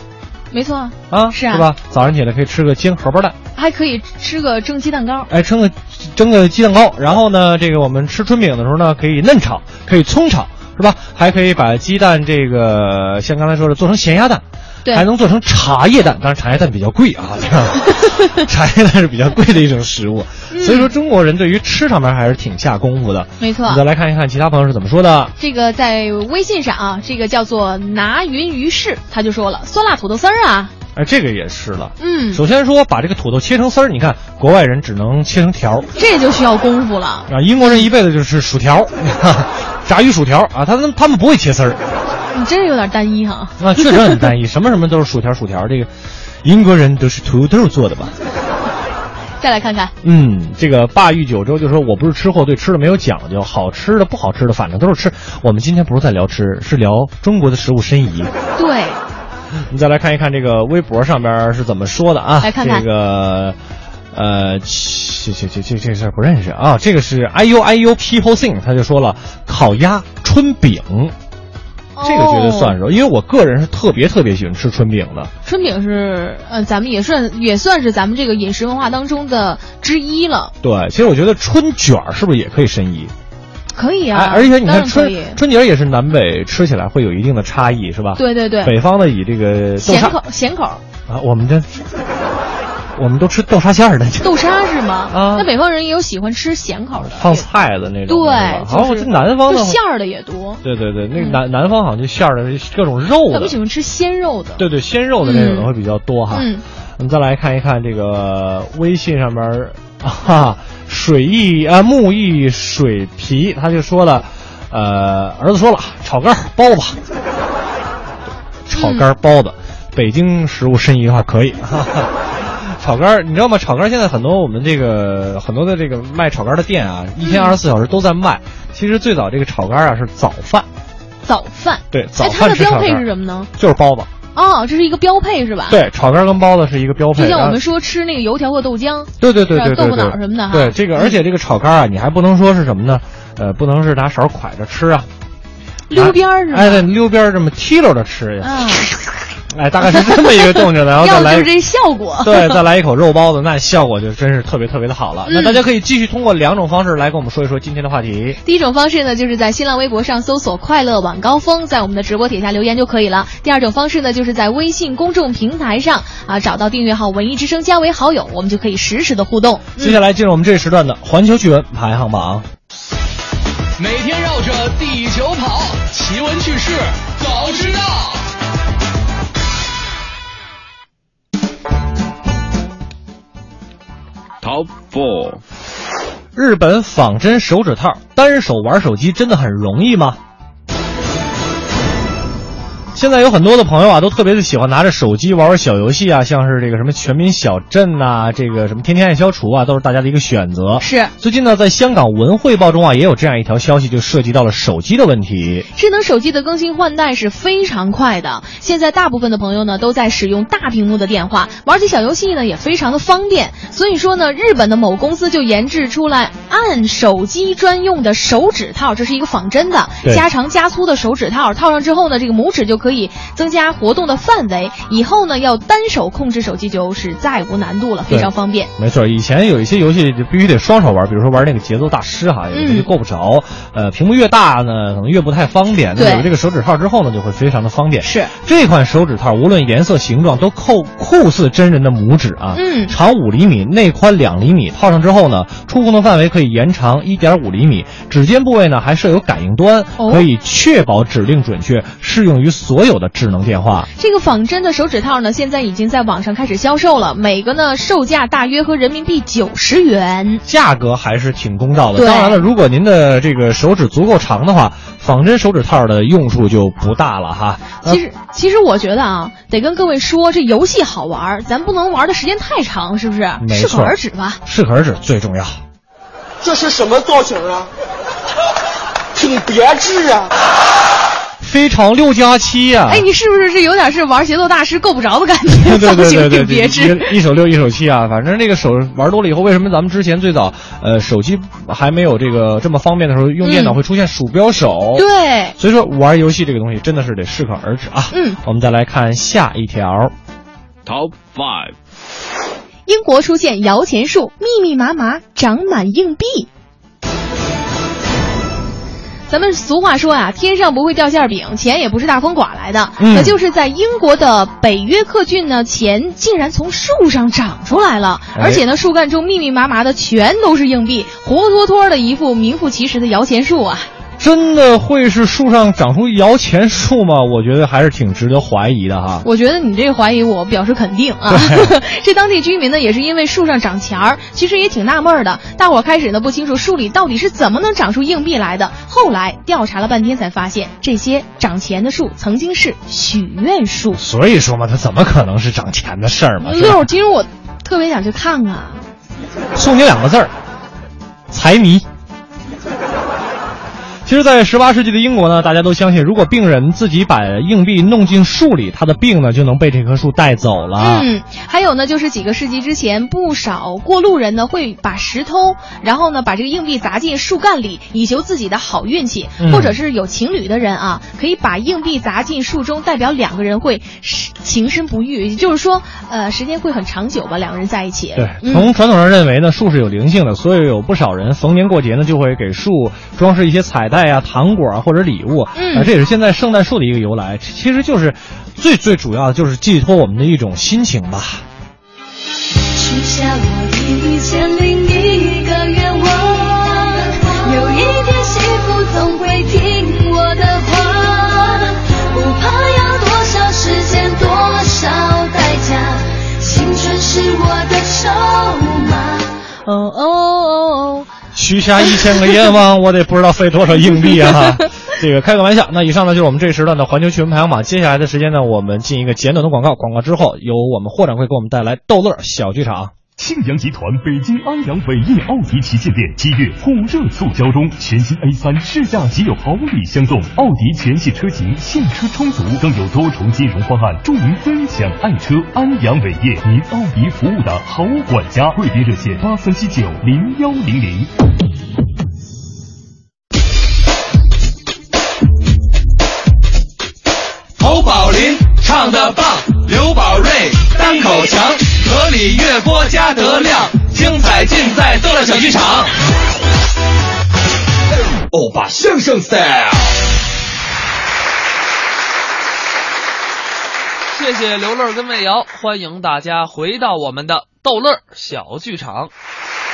没错。啊，是啊，是吧？早上起来可以吃个煎荷包蛋，还可以吃个蒸鸡蛋糕。哎，蒸个蒸个鸡蛋糕，然后呢，这个我们吃春饼的时候呢，可以嫩炒，可以葱炒，是吧？还可以把鸡蛋这个像刚才说的做成咸鸭蛋，对还能做成茶叶蛋。当然茶叶蛋比较贵啊，这样 茶叶蛋是比较贵的一种食物。所以说中国人对于吃上面还是挺下功夫的。没错我们再来看一看其他朋友是怎么说的。这个在微信上啊，这个叫做拿云于世，他就说了酸辣土豆丝儿啊，哎，这个也是了。嗯，首先说把这个土豆切成丝儿，你看国外人只能切成条这就需要功夫了。啊，英国人一辈子就是薯条 炸鱼薯条啊，他们他们不会切丝儿。你真是有点单一哈。啊，确实很单一，什么什么都是薯条薯条。这个英国人都是土豆做的吧？再来看看，嗯，这个霸玉九州就说我不是吃货，对吃的没有讲究，好吃的不好吃的，反正都是吃。我们今天不是在聊吃，是聊中国的食物申遗。对，你再来看一看这个微博上边是怎么说的啊？来看看这个。呃，这这这这这事儿不认识啊！这个是 I U I U People Thing，他就说了烤鸭、春饼，这个绝对算是，因为我个人是特别特别喜欢吃春饼的。春饼是，呃，咱们也算也算是咱们这个饮食文化当中的之一了。对，其实我觉得春卷儿是不是也可以申遗？可以啊，哎，而且你看春以春节也是南北吃起来会有一定的差异，是吧？对对对北方的以这个咸口咸口啊，我们这我们都吃豆沙馅儿的，豆沙是吗？啊。那北方人也有喜欢吃咸口的，放菜的那种。对是吧？好像我就是这南方的就馅儿的也多，对对对，那南南方好像就馅儿的各种肉的。咱们，喜欢吃鲜肉的。对对，鲜肉的那种的会比较多哈。嗯，我们再来看一看这个微信上面儿 啊，水意啊木艺水皮，他就说了，呃，儿子说了，炒肝儿包子，炒肝儿包子，北京食物申遗的话可以。哈哈炒肝儿，你知道吗？炒肝儿现在很多我们这个很多的这个卖炒肝儿的店啊，一天二十四小时都在卖。其实最早这个炒肝儿啊是早饭，早饭。对，早哎，它饭的标配是什么呢？就是包子。哦，这是一个标配是吧？，对，炒肝儿跟包子是一个标配。就像我们说吃那个油条和豆浆。对对对是吧豆腐对对对，脑什么的哈。对这个，而且这个炒肝啊，你还不能说是什么呢？呃，不能是拿勺蒯着吃啊，溜边儿是吧？哎，对，溜边儿这么提溜着吃呀。嗯，哎，大概是这么一个动静，然后再 来就是这效果。对，再来一口肉包子，那效果就真是特别特别的好了。那嗯大家可以继续通过两种方式来跟我们说一说今天的话题。第一种方式呢，就是在新浪微博上搜索“快乐晚高峰”，在我们的直播底下留言就可以了。第二种方式呢，就是在微信公众平台上啊找到订阅号“文艺之声”，加为好友，我们就可以实时的互动。接下来进入我们这一时段的环球趣闻排行榜。每天绕着地球跑，奇闻趣事早知道。Top Four，日本仿真手指套，单手玩手机真的很容易吗？现在有很多的朋友啊，都特别的喜欢拿着手机玩玩小游戏啊，像是这个什么全民小镇呐、这个什么天天爱消除啊，都是大家的一个选择。是最近呢，在香港文汇报中啊，也有这样一条消息，就涉及到了手机的问题。智能手机的更新换代是非常快的，现在大部分的朋友呢都在使用大屏幕的电话，玩起小游戏呢也非常的方便。所以说呢，日本的某公司就研制出来按手机专用的手指套，这是一个仿真的加长加粗的手指套，套上之后呢，这个拇指就可以增加活动的范围，以后呢要单手控制手机就是再无难度了，非常方便。没错，以前有一些游戏就必须得双手玩，比如说玩那个节奏大师哈，有的就够不着。呃，屏幕越大呢，可能越不太方便。那有了这个手指套之后呢，就会非常的方便。是这款手指套，无论颜色、形状，都酷酷似真人的拇指啊。嗯长五厘米，内宽两厘米，套上之后呢，触控的范围可以延长一点五厘米，指尖部位呢还设有感应端，哦可以确保指令准确，适用于所有的智能电话。这个仿真的手指套呢，现在已经在网上开始销售了，每个呢售价大约合人民币九十元。价格还是挺公道的。对当然了，如果您的这个手指足够长的话，仿真手指套的用处就不大了哈。呃其实，其实我觉得啊，得跟各位说，这游戏好玩，咱不能玩的时间太长，是不是？没适可而止吧。适可而止最重要。这是什么造型啊？挺别致啊！非常六加七呀！哎，你是不是是有点是玩节奏大师够不着的感觉？对对造型对对对，挺别致。一一手六一手七啊，反正那个手玩多了以后，为什么咱们之前最早呃手机还没有这个这么方便的时候，用电脑嗯会出现鼠标手？对所以说玩游戏这个东西真的是得适可而止啊。嗯，我们再来看下一条。Top Five，英国出现摇钱树，密密麻麻长满硬币。咱们俗话说啊，天上不会掉馅饼，钱也不是大风刮来的。嗯可就是在英国的北约克郡呢，钱竟然从树上长出来了，哎而且呢，树干中密密麻麻的全都是硬币，活脱脱的一副名副其实的摇钱树啊！真的会是树上长出摇钱树吗？我觉得还是挺值得怀疑的哈。我觉得你这个怀疑，我表示肯定啊。这当地居民呢，也是因为树上长钱儿，其实也挺纳闷的。大伙儿开始呢不清楚树里到底是怎么能长出硬币来的，后来调查了半天才发现，这些长钱的树曾经是许愿树。所以说嘛，它怎么可能是长钱的事儿嘛？六，其实我特别想去看看。送你两个字儿：财迷。其实，在十八世纪的英国呢，大家都相信，如果病人自己把硬币弄进树里，他的病呢就能被这棵树带走了。嗯，还有呢，就是几个世纪之前，不少过路人呢会把石头，然后呢把这个硬币砸进树干里，以求自己的好运气。嗯或者是有情侣的人啊，可以把硬币砸进树中，代表两个人会情深不渝，也就是说，呃，时间会很长久吧，两个人在一起。对，嗯从传统上认为呢，树是有灵性的，所以有不少人逢年过节呢就会给树装饰一些彩带啊、糖果啊或者礼物。嗯啊，这也是现在圣诞树的一个由来。其实就是最最主要的就是寄托我们的一种心情吧。许下我一千零一个愿望，有一天幸福总会听我的话，不怕要多少时间多少代价，青春是我的筹码。哦哦哦，许下一千个愿望，我得不知道费多少硬币啊！这个开个玩笑。那以上呢就是我们这一时段的环球趣闻排行榜。接下来的时间呢，我们进一个简短的广告，广告之后由我们霍掌柜给我们带来逗乐小剧场。庆阳集团北京安阳伟业奥迪旗舰店七月火热促销中，全新 A 3试驾即有好礼相送，奥迪全系车型现车充足，更有多重金融方案助您分享爱车。安阳伟业，您奥迪服务的好管家，贵宾热线八三七九零幺零零。侯宝林唱的棒，刘宝瑞单口强，河里月波加德亮，精彩尽在逗乐小剧场。欧巴相声 style。谢谢刘乐跟魏瑶，欢迎大家回到我们的逗乐小剧场。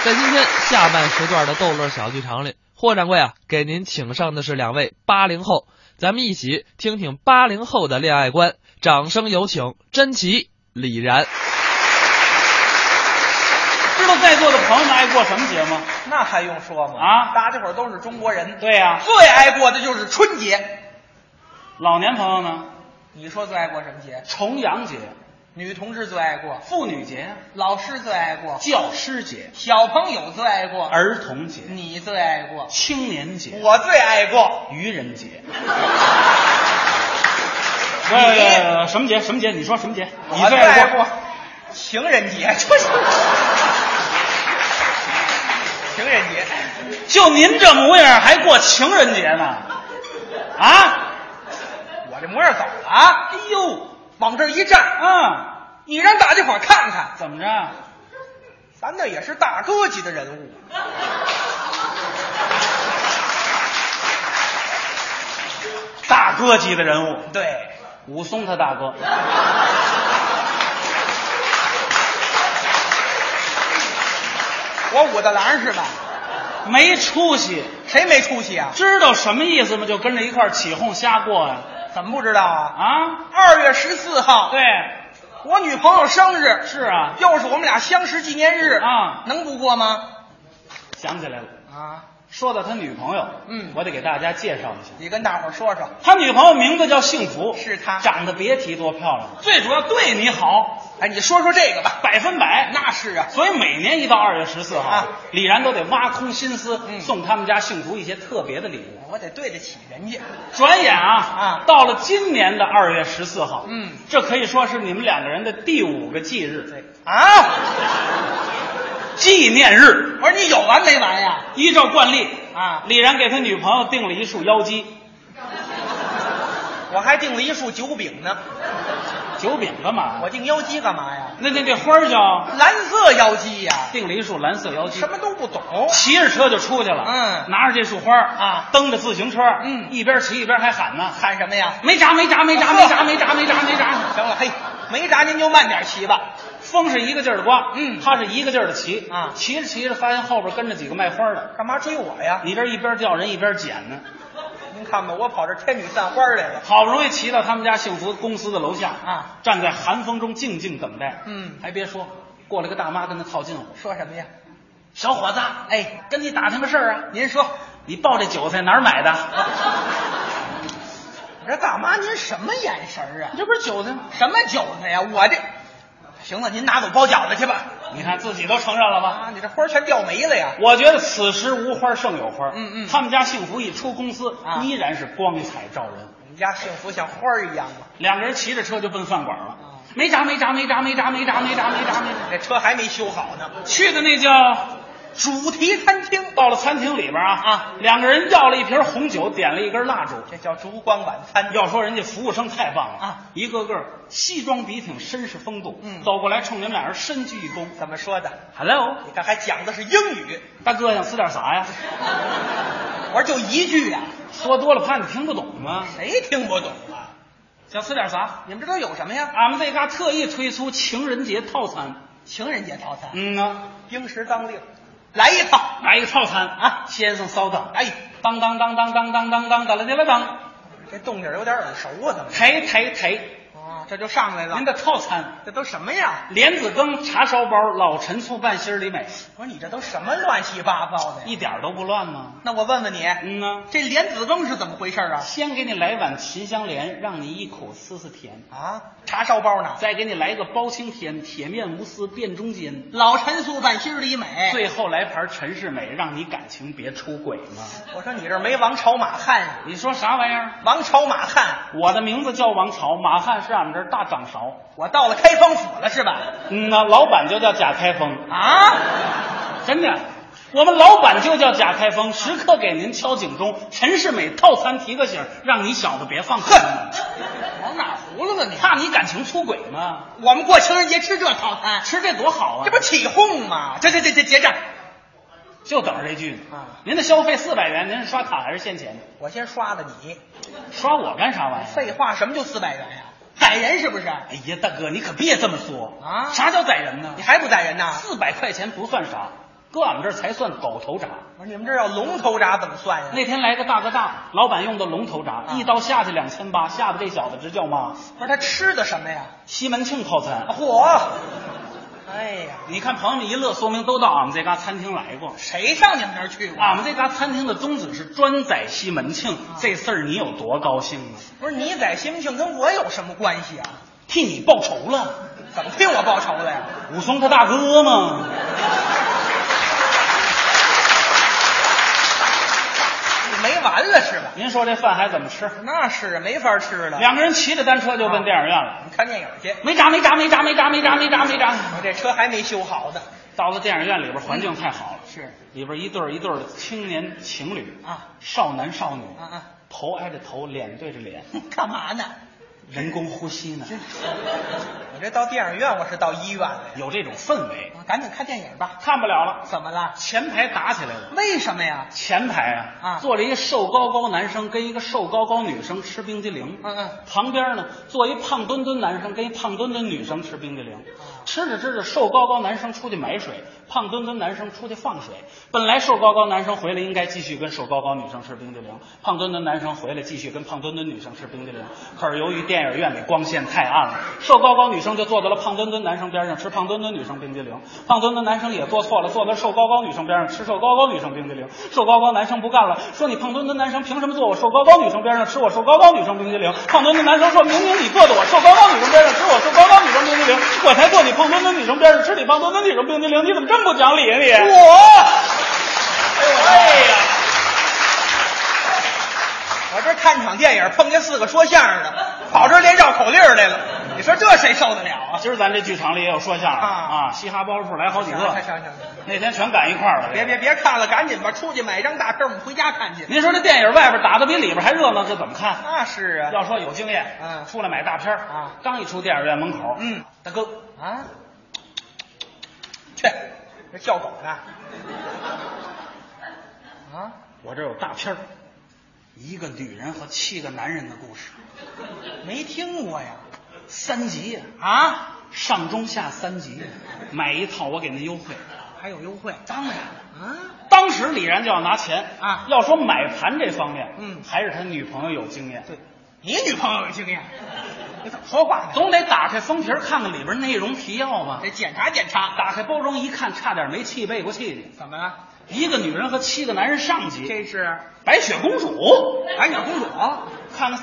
在今天下半时段的逗乐小剧场里，霍掌柜啊给您请上的是两位八零后，咱们一起听听八零后的恋爱观。掌声有请甄奇、李然。在座的朋友们爱过什么节吗？那还用说吗？啊大家伙儿都是中国人，对呀最爱过的就是春节。老年朋友呢？你说最爱过什么节？重阳节、女同志最爱过，妇女节、老师最爱过，教师节、小朋友最爱过，儿童节、你最爱过，青年节、我最爱过。愚人节。呃，什么节？什么节？你说什么节？你我最爱爱过情人节，就是情人节。就您这模样，还过情人节呢？啊？我这模样怎么了啊？哎呦，往这一站，嗯，你让大家伙看看，怎么着？咱那也是大哥级的人物。大哥级的人物，对，武松他大哥。我武大郎是吧？没出息，谁没出息啊？知道什么意思吗？就跟着一块儿起哄瞎过呀、怎么不知道啊？啊？二月十四号，对，我女朋友生日，是啊，又是我们俩相识纪念日啊，能不过吗？想起来了。啊，说到他女朋友，嗯。我得给大家介绍一下，你跟大伙儿说说，他女朋友名字叫幸福，是她长得别提多漂亮。了，最主要对你好，哎，你说说这个吧。百分百。那是啊，所以每年一到二月十四号，啊。李然都得挖空心思、嗯。送他们家幸福一些特别的礼物。我得对得起人家。转眼啊啊。到了今年的二月十四号，嗯，这可以说是你们两个人的第五个忌日，啊，纪念日。我说你有完没完呀？依照惯例啊李然给他女朋友订了一束妖姬，我还订了一束酒饼呢。酒饼干嘛？我订妖姬干嘛呀？那那这花儿叫蓝色妖姬呀、订了一束蓝色妖姬，什么都不懂。骑着车就出去了，嗯拿着这束花儿啊，蹬着自行车，嗯一边骑一边还喊呢，喊什么呀？没闸没闸没闸没闸没闸没闸没闸。行了，嘿，没闸您就慢点骑吧。风是一个劲儿的刮，嗯他是一个劲儿的骑啊骑着骑着发现后边跟着几个卖花的，干嘛追我呀？你这一边叫人一边捡呢，您看吧，我跑这天女散花来了。好不容易骑到他们家幸福公司的楼下啊，站在寒风中静静等待。嗯还别说，过来个大妈跟他套近乎，说什么呀？小伙子，哎，跟你打听个事儿啊，您说，你抱这韭菜哪儿买的？我这大妈您什么眼神儿啊？这不是韭菜吗？什么韭菜呀？我这，行了，您拿走包饺子去吧。你看自己都承认了吧？啊，你这花儿全掉没了呀？我觉得此时无花胜有花。嗯嗯他们家幸福一出公司，啊依然是光彩照人。我们家幸福像花儿一样嘛。两个人骑着车就奔饭馆了。啊没闸没闸没闸没闸没闸没闸没闸没闸。这车还没修好呢。去的那叫主题餐厅，到了餐厅里边啊啊，两个人要了一瓶红酒，点了一根蜡烛。这叫烛光晚餐。要说人家服务生太棒了啊，一个个西装笔挺，绅士风度。嗯走过来冲你们俩人深鞠一躬怎么说的？，Hello，你看还讲的是英语，大哥想吃点啥呀？我说就一句呀、说多了怕你听不懂吗？谁听不懂啊？想吃点啥？你们这都有什么呀？俺们这嘎特意推出情人节套餐。情人节套餐，嗯啊，应时当令，来一套。来一个套餐啊先生稍等。哎，当当当当当当当当当了当了当，这动静有点耳熟啊，怎么？抬抬抬，啊，这就上来了。您的套餐：这都什么呀？莲子羹、茶烧包、老陈醋拌心里美，我说你这都什么乱七八糟的呀？一点儿都不乱吗？那我问问你，嗯呐，这莲子羹是怎么回事啊？先给你来碗秦香莲，让你一口丝丝甜。啊，茶烧包呢？再给你来个包青天，铁面无私辨忠奸。老陈醋拌心里美。最后来盘陈世美，让你感情别出轨嘛。我说你这没王朝马汉呀？你说啥玩意儿？王朝马汉，我的名字叫王朝，马汉是俺们这儿大掌勺。我到了开封府了是吧？嗯呐，老板就叫贾开封，啊，真的。我们老板就叫贾开封，时刻给您敲警钟。陈世美套餐提个醒，让你小子别放空。往哪葫芦了你？怕你感情出轨吗？我们过情人节吃这套餐，吃这多好啊！这不起哄吗？这这这这结账，就等着这句呢啊！您的消费四百元，您是刷卡还是现钱？我先刷了你。刷我干啥玩意儿？废话，什么就四百元呀？宰人是不是？哎呀，大哥，你可别这么说啊啥叫宰人呢你？还不宰人呢？四百块钱不算啥，搁俺们这儿才算狗头铡。不是你们这要龙头铡怎么算呀？那天来个大哥大，老板用的龙头铡，一刀下去两千八，吓得这小子直叫妈。不是他吃的什么呀？西门庆套餐，嚯！哎呀，你看朋友们一乐，说明都到俺们这嘎餐厅来过。谁上你们那儿去过？俺们这嘎餐厅的宗旨是专宰西门庆，这事儿你有多高兴啊？不是你宰西门庆跟我有什么关系啊？替你报仇了，怎么替我报仇了呀？武松他大哥嘛。你没完了是吧？您说这饭还怎么吃？那是啊，没法吃了。两个人骑着单车就奔电影院了。你看电影去，没闸没闸没闸没闸没闸没闸没闸。我这车还没修好呢。到了电影院里边，环境太好了，是里边一对儿一对儿的青年情侣啊，少男少女，啊啊，头挨着头，脸对着脸，干嘛呢？人工呼吸呢，我这到电影院，我是到医院了呀。有这种氛围。赶紧看电影吧。看不了了，怎么了？前排打起来了。为什么呀？前排啊，啊坐着一瘦高高男生跟一个瘦高高女生吃冰激凌。嗯嗯，旁边呢坐一胖墩墩男生跟一胖墩墩女生吃冰激凌。吃着吃着，瘦高高男生出去买水，胖墩墩男生出去放水。本来瘦高高男生回来应该继续跟瘦高高女生吃冰激凌，胖墩墩男生回来继续跟胖墩墩女生吃冰激凌。可是由于电影院里光线太暗了，瘦高高女生就坐到了胖墩墩男生边上吃胖墩墩女生冰激凌，胖墩墩男生也做错了，坐在瘦高高女生边上吃瘦高高女生冰激凌。瘦高高男生不干了，说你胖墩墩男生凭什么坐我瘦高高女生边上吃我瘦高高女生冰激凌？胖墩墩男生说明明你坐在我瘦高高女生边上吃我瘦高高女生冰激凌，我才坐你胖墩墩女生边上吃你胖墩墩女生冰激凌，你怎么这么不讲理啊你？我，哎呀！我这看场电影碰见四个说相声的，跑这儿练绕口令来了。你说这谁受得了啊？今儿咱这剧场里也有说相声啊啊，嘻哈包袱来好几个，行行行，那天全赶一块儿了。别别别看了，赶紧吧，出去买张大票，我们回家看去。您说这电影外边打的比里边还热闹，这怎么看？那是啊，要说有经验，嗯，出来买大片啊，刚一出电影院门口，嗯，大哥啊，去，这叫狗呢？啊，我这有大片儿一个女人和七个男人的故事，没听过呀，三级呀啊，上中下三级，买一套我给您优惠，还有优惠？当然了。啊，当时李然就要拿钱啊。要说买盘这方面，嗯，还是他女朋友有经验。对，你女朋友有经验，你怎么说话呢？总得打开封皮看看里边内容提要吧，得检查检查。打开包装一看，差点没气背过气去。怎么了？一个女人和七个男人上集，这是白雪公主。白雪公主，看看。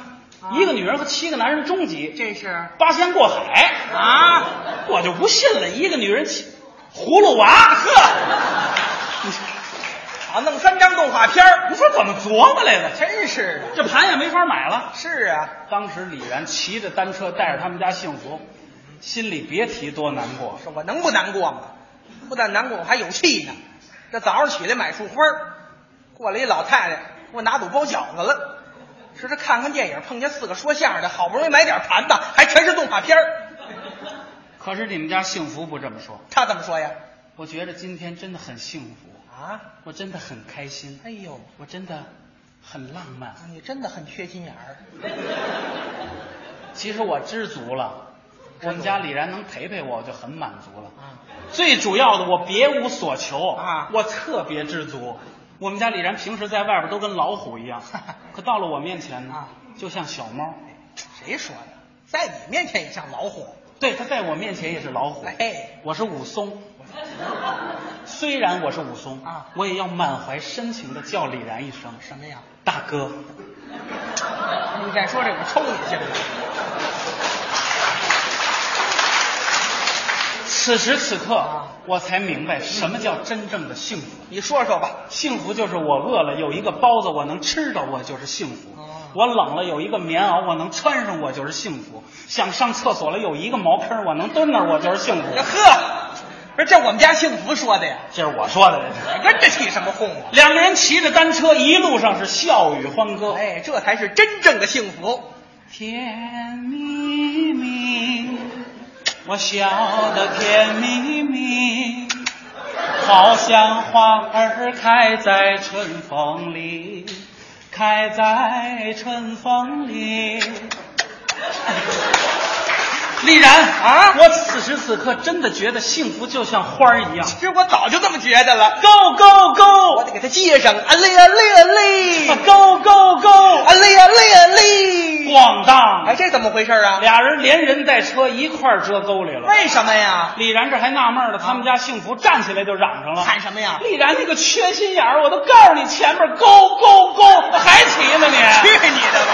一个女人和七个男人终极，这是八仙过海啊！我就不信了，一个女人七葫芦娃，呵，啊，弄三张动画片儿，你说怎么琢磨来的？真是的，这盘也没法买了。是啊，当时李然骑着单车带着他们家幸福，心里别提多难过。说我能不难过吗？不但难过，我还有气呢。这早上起来买束花过来一老太太，给我拿走包饺子了。说这看看电影，碰见四个说相声的，好不容易买点盘子，还全是动画片儿。可是你们家幸福不这么说，他怎么说呀？我觉得今天真的很幸福啊，我真的很开心。哎呦，我真的很浪漫。你真的很缺心眼儿。其实我知足了，我们家李然能陪陪我，我就很满足了。啊，最主要的，我别无所求啊，我特别知足。我们家李然平时在外边都跟老虎一样，可到了我面前呢，就像小猫。谁说的？在你面前也像老虎？对，他在我面前也是老虎。哎，我是武松。虽然我是武松啊，我也要满怀深情的叫李然一声什么呀？大哥。你再说这，我抽你行不行？此时此刻，啊、我才明白什么叫真正的幸福。你说说吧，幸福就是我饿了有一个包子我能吃着，我就是幸福；哦、我冷了有一个棉袄我能穿上，我就是幸福；想上厕所了有一个茅坑我能蹲那儿，我就是幸福。呵，不是这我们家幸福说的呀？这是我说的。你跟着起什么哄啊？两个人骑着单车，一路上是笑语欢歌。哎，这才是真正的幸福。甜蜜蜜。我笑得甜蜜蜜，好像花儿开在春风里，开在春风里。丽然啊，我此时此刻真的觉得幸福就像花儿一样。其实我早就这么觉得了。Go go go！我得给他接上，啊嘞啊嘞啊嘞！Go go go！啊嘞啊嘞啊嘞！咣当！哎，这怎么回事啊？俩人连人带车一块儿折沟里了。为什么呀？李然这还纳闷呢，他们家幸福站起来就嚷上了，喊什么呀？李然那个缺心眼儿，我都告诉你前面 Go Go Go，还骑呢你？去你的吧！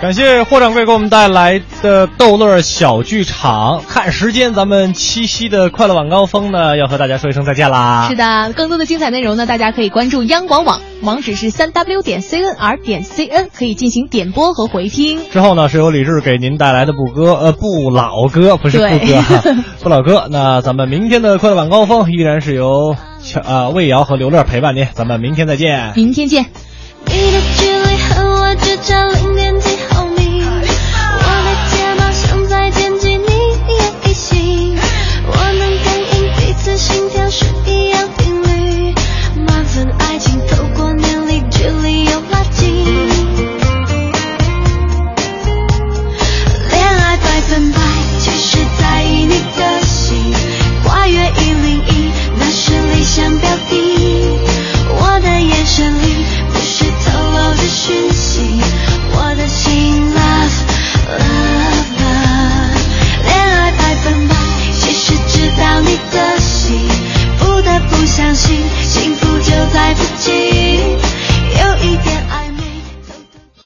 感谢霍掌柜给我们带来的逗乐小剧场。看时间，咱们七夕的快乐晚高峰呢，要和大家说一声再见啦。是的，更多的精彩内容呢，大家可以关注央广网，网址是三 w 点 cnr 点 cn，可以进行点播和回听。之后呢，是由李志给您带来的不歌呃不老歌，不是不歌 哈，不老歌。那咱们明天的快乐晚高峰依然是由呃魏瑶和刘乐陪伴您，咱们明天再见。明天见。你的距离和我只差零点几。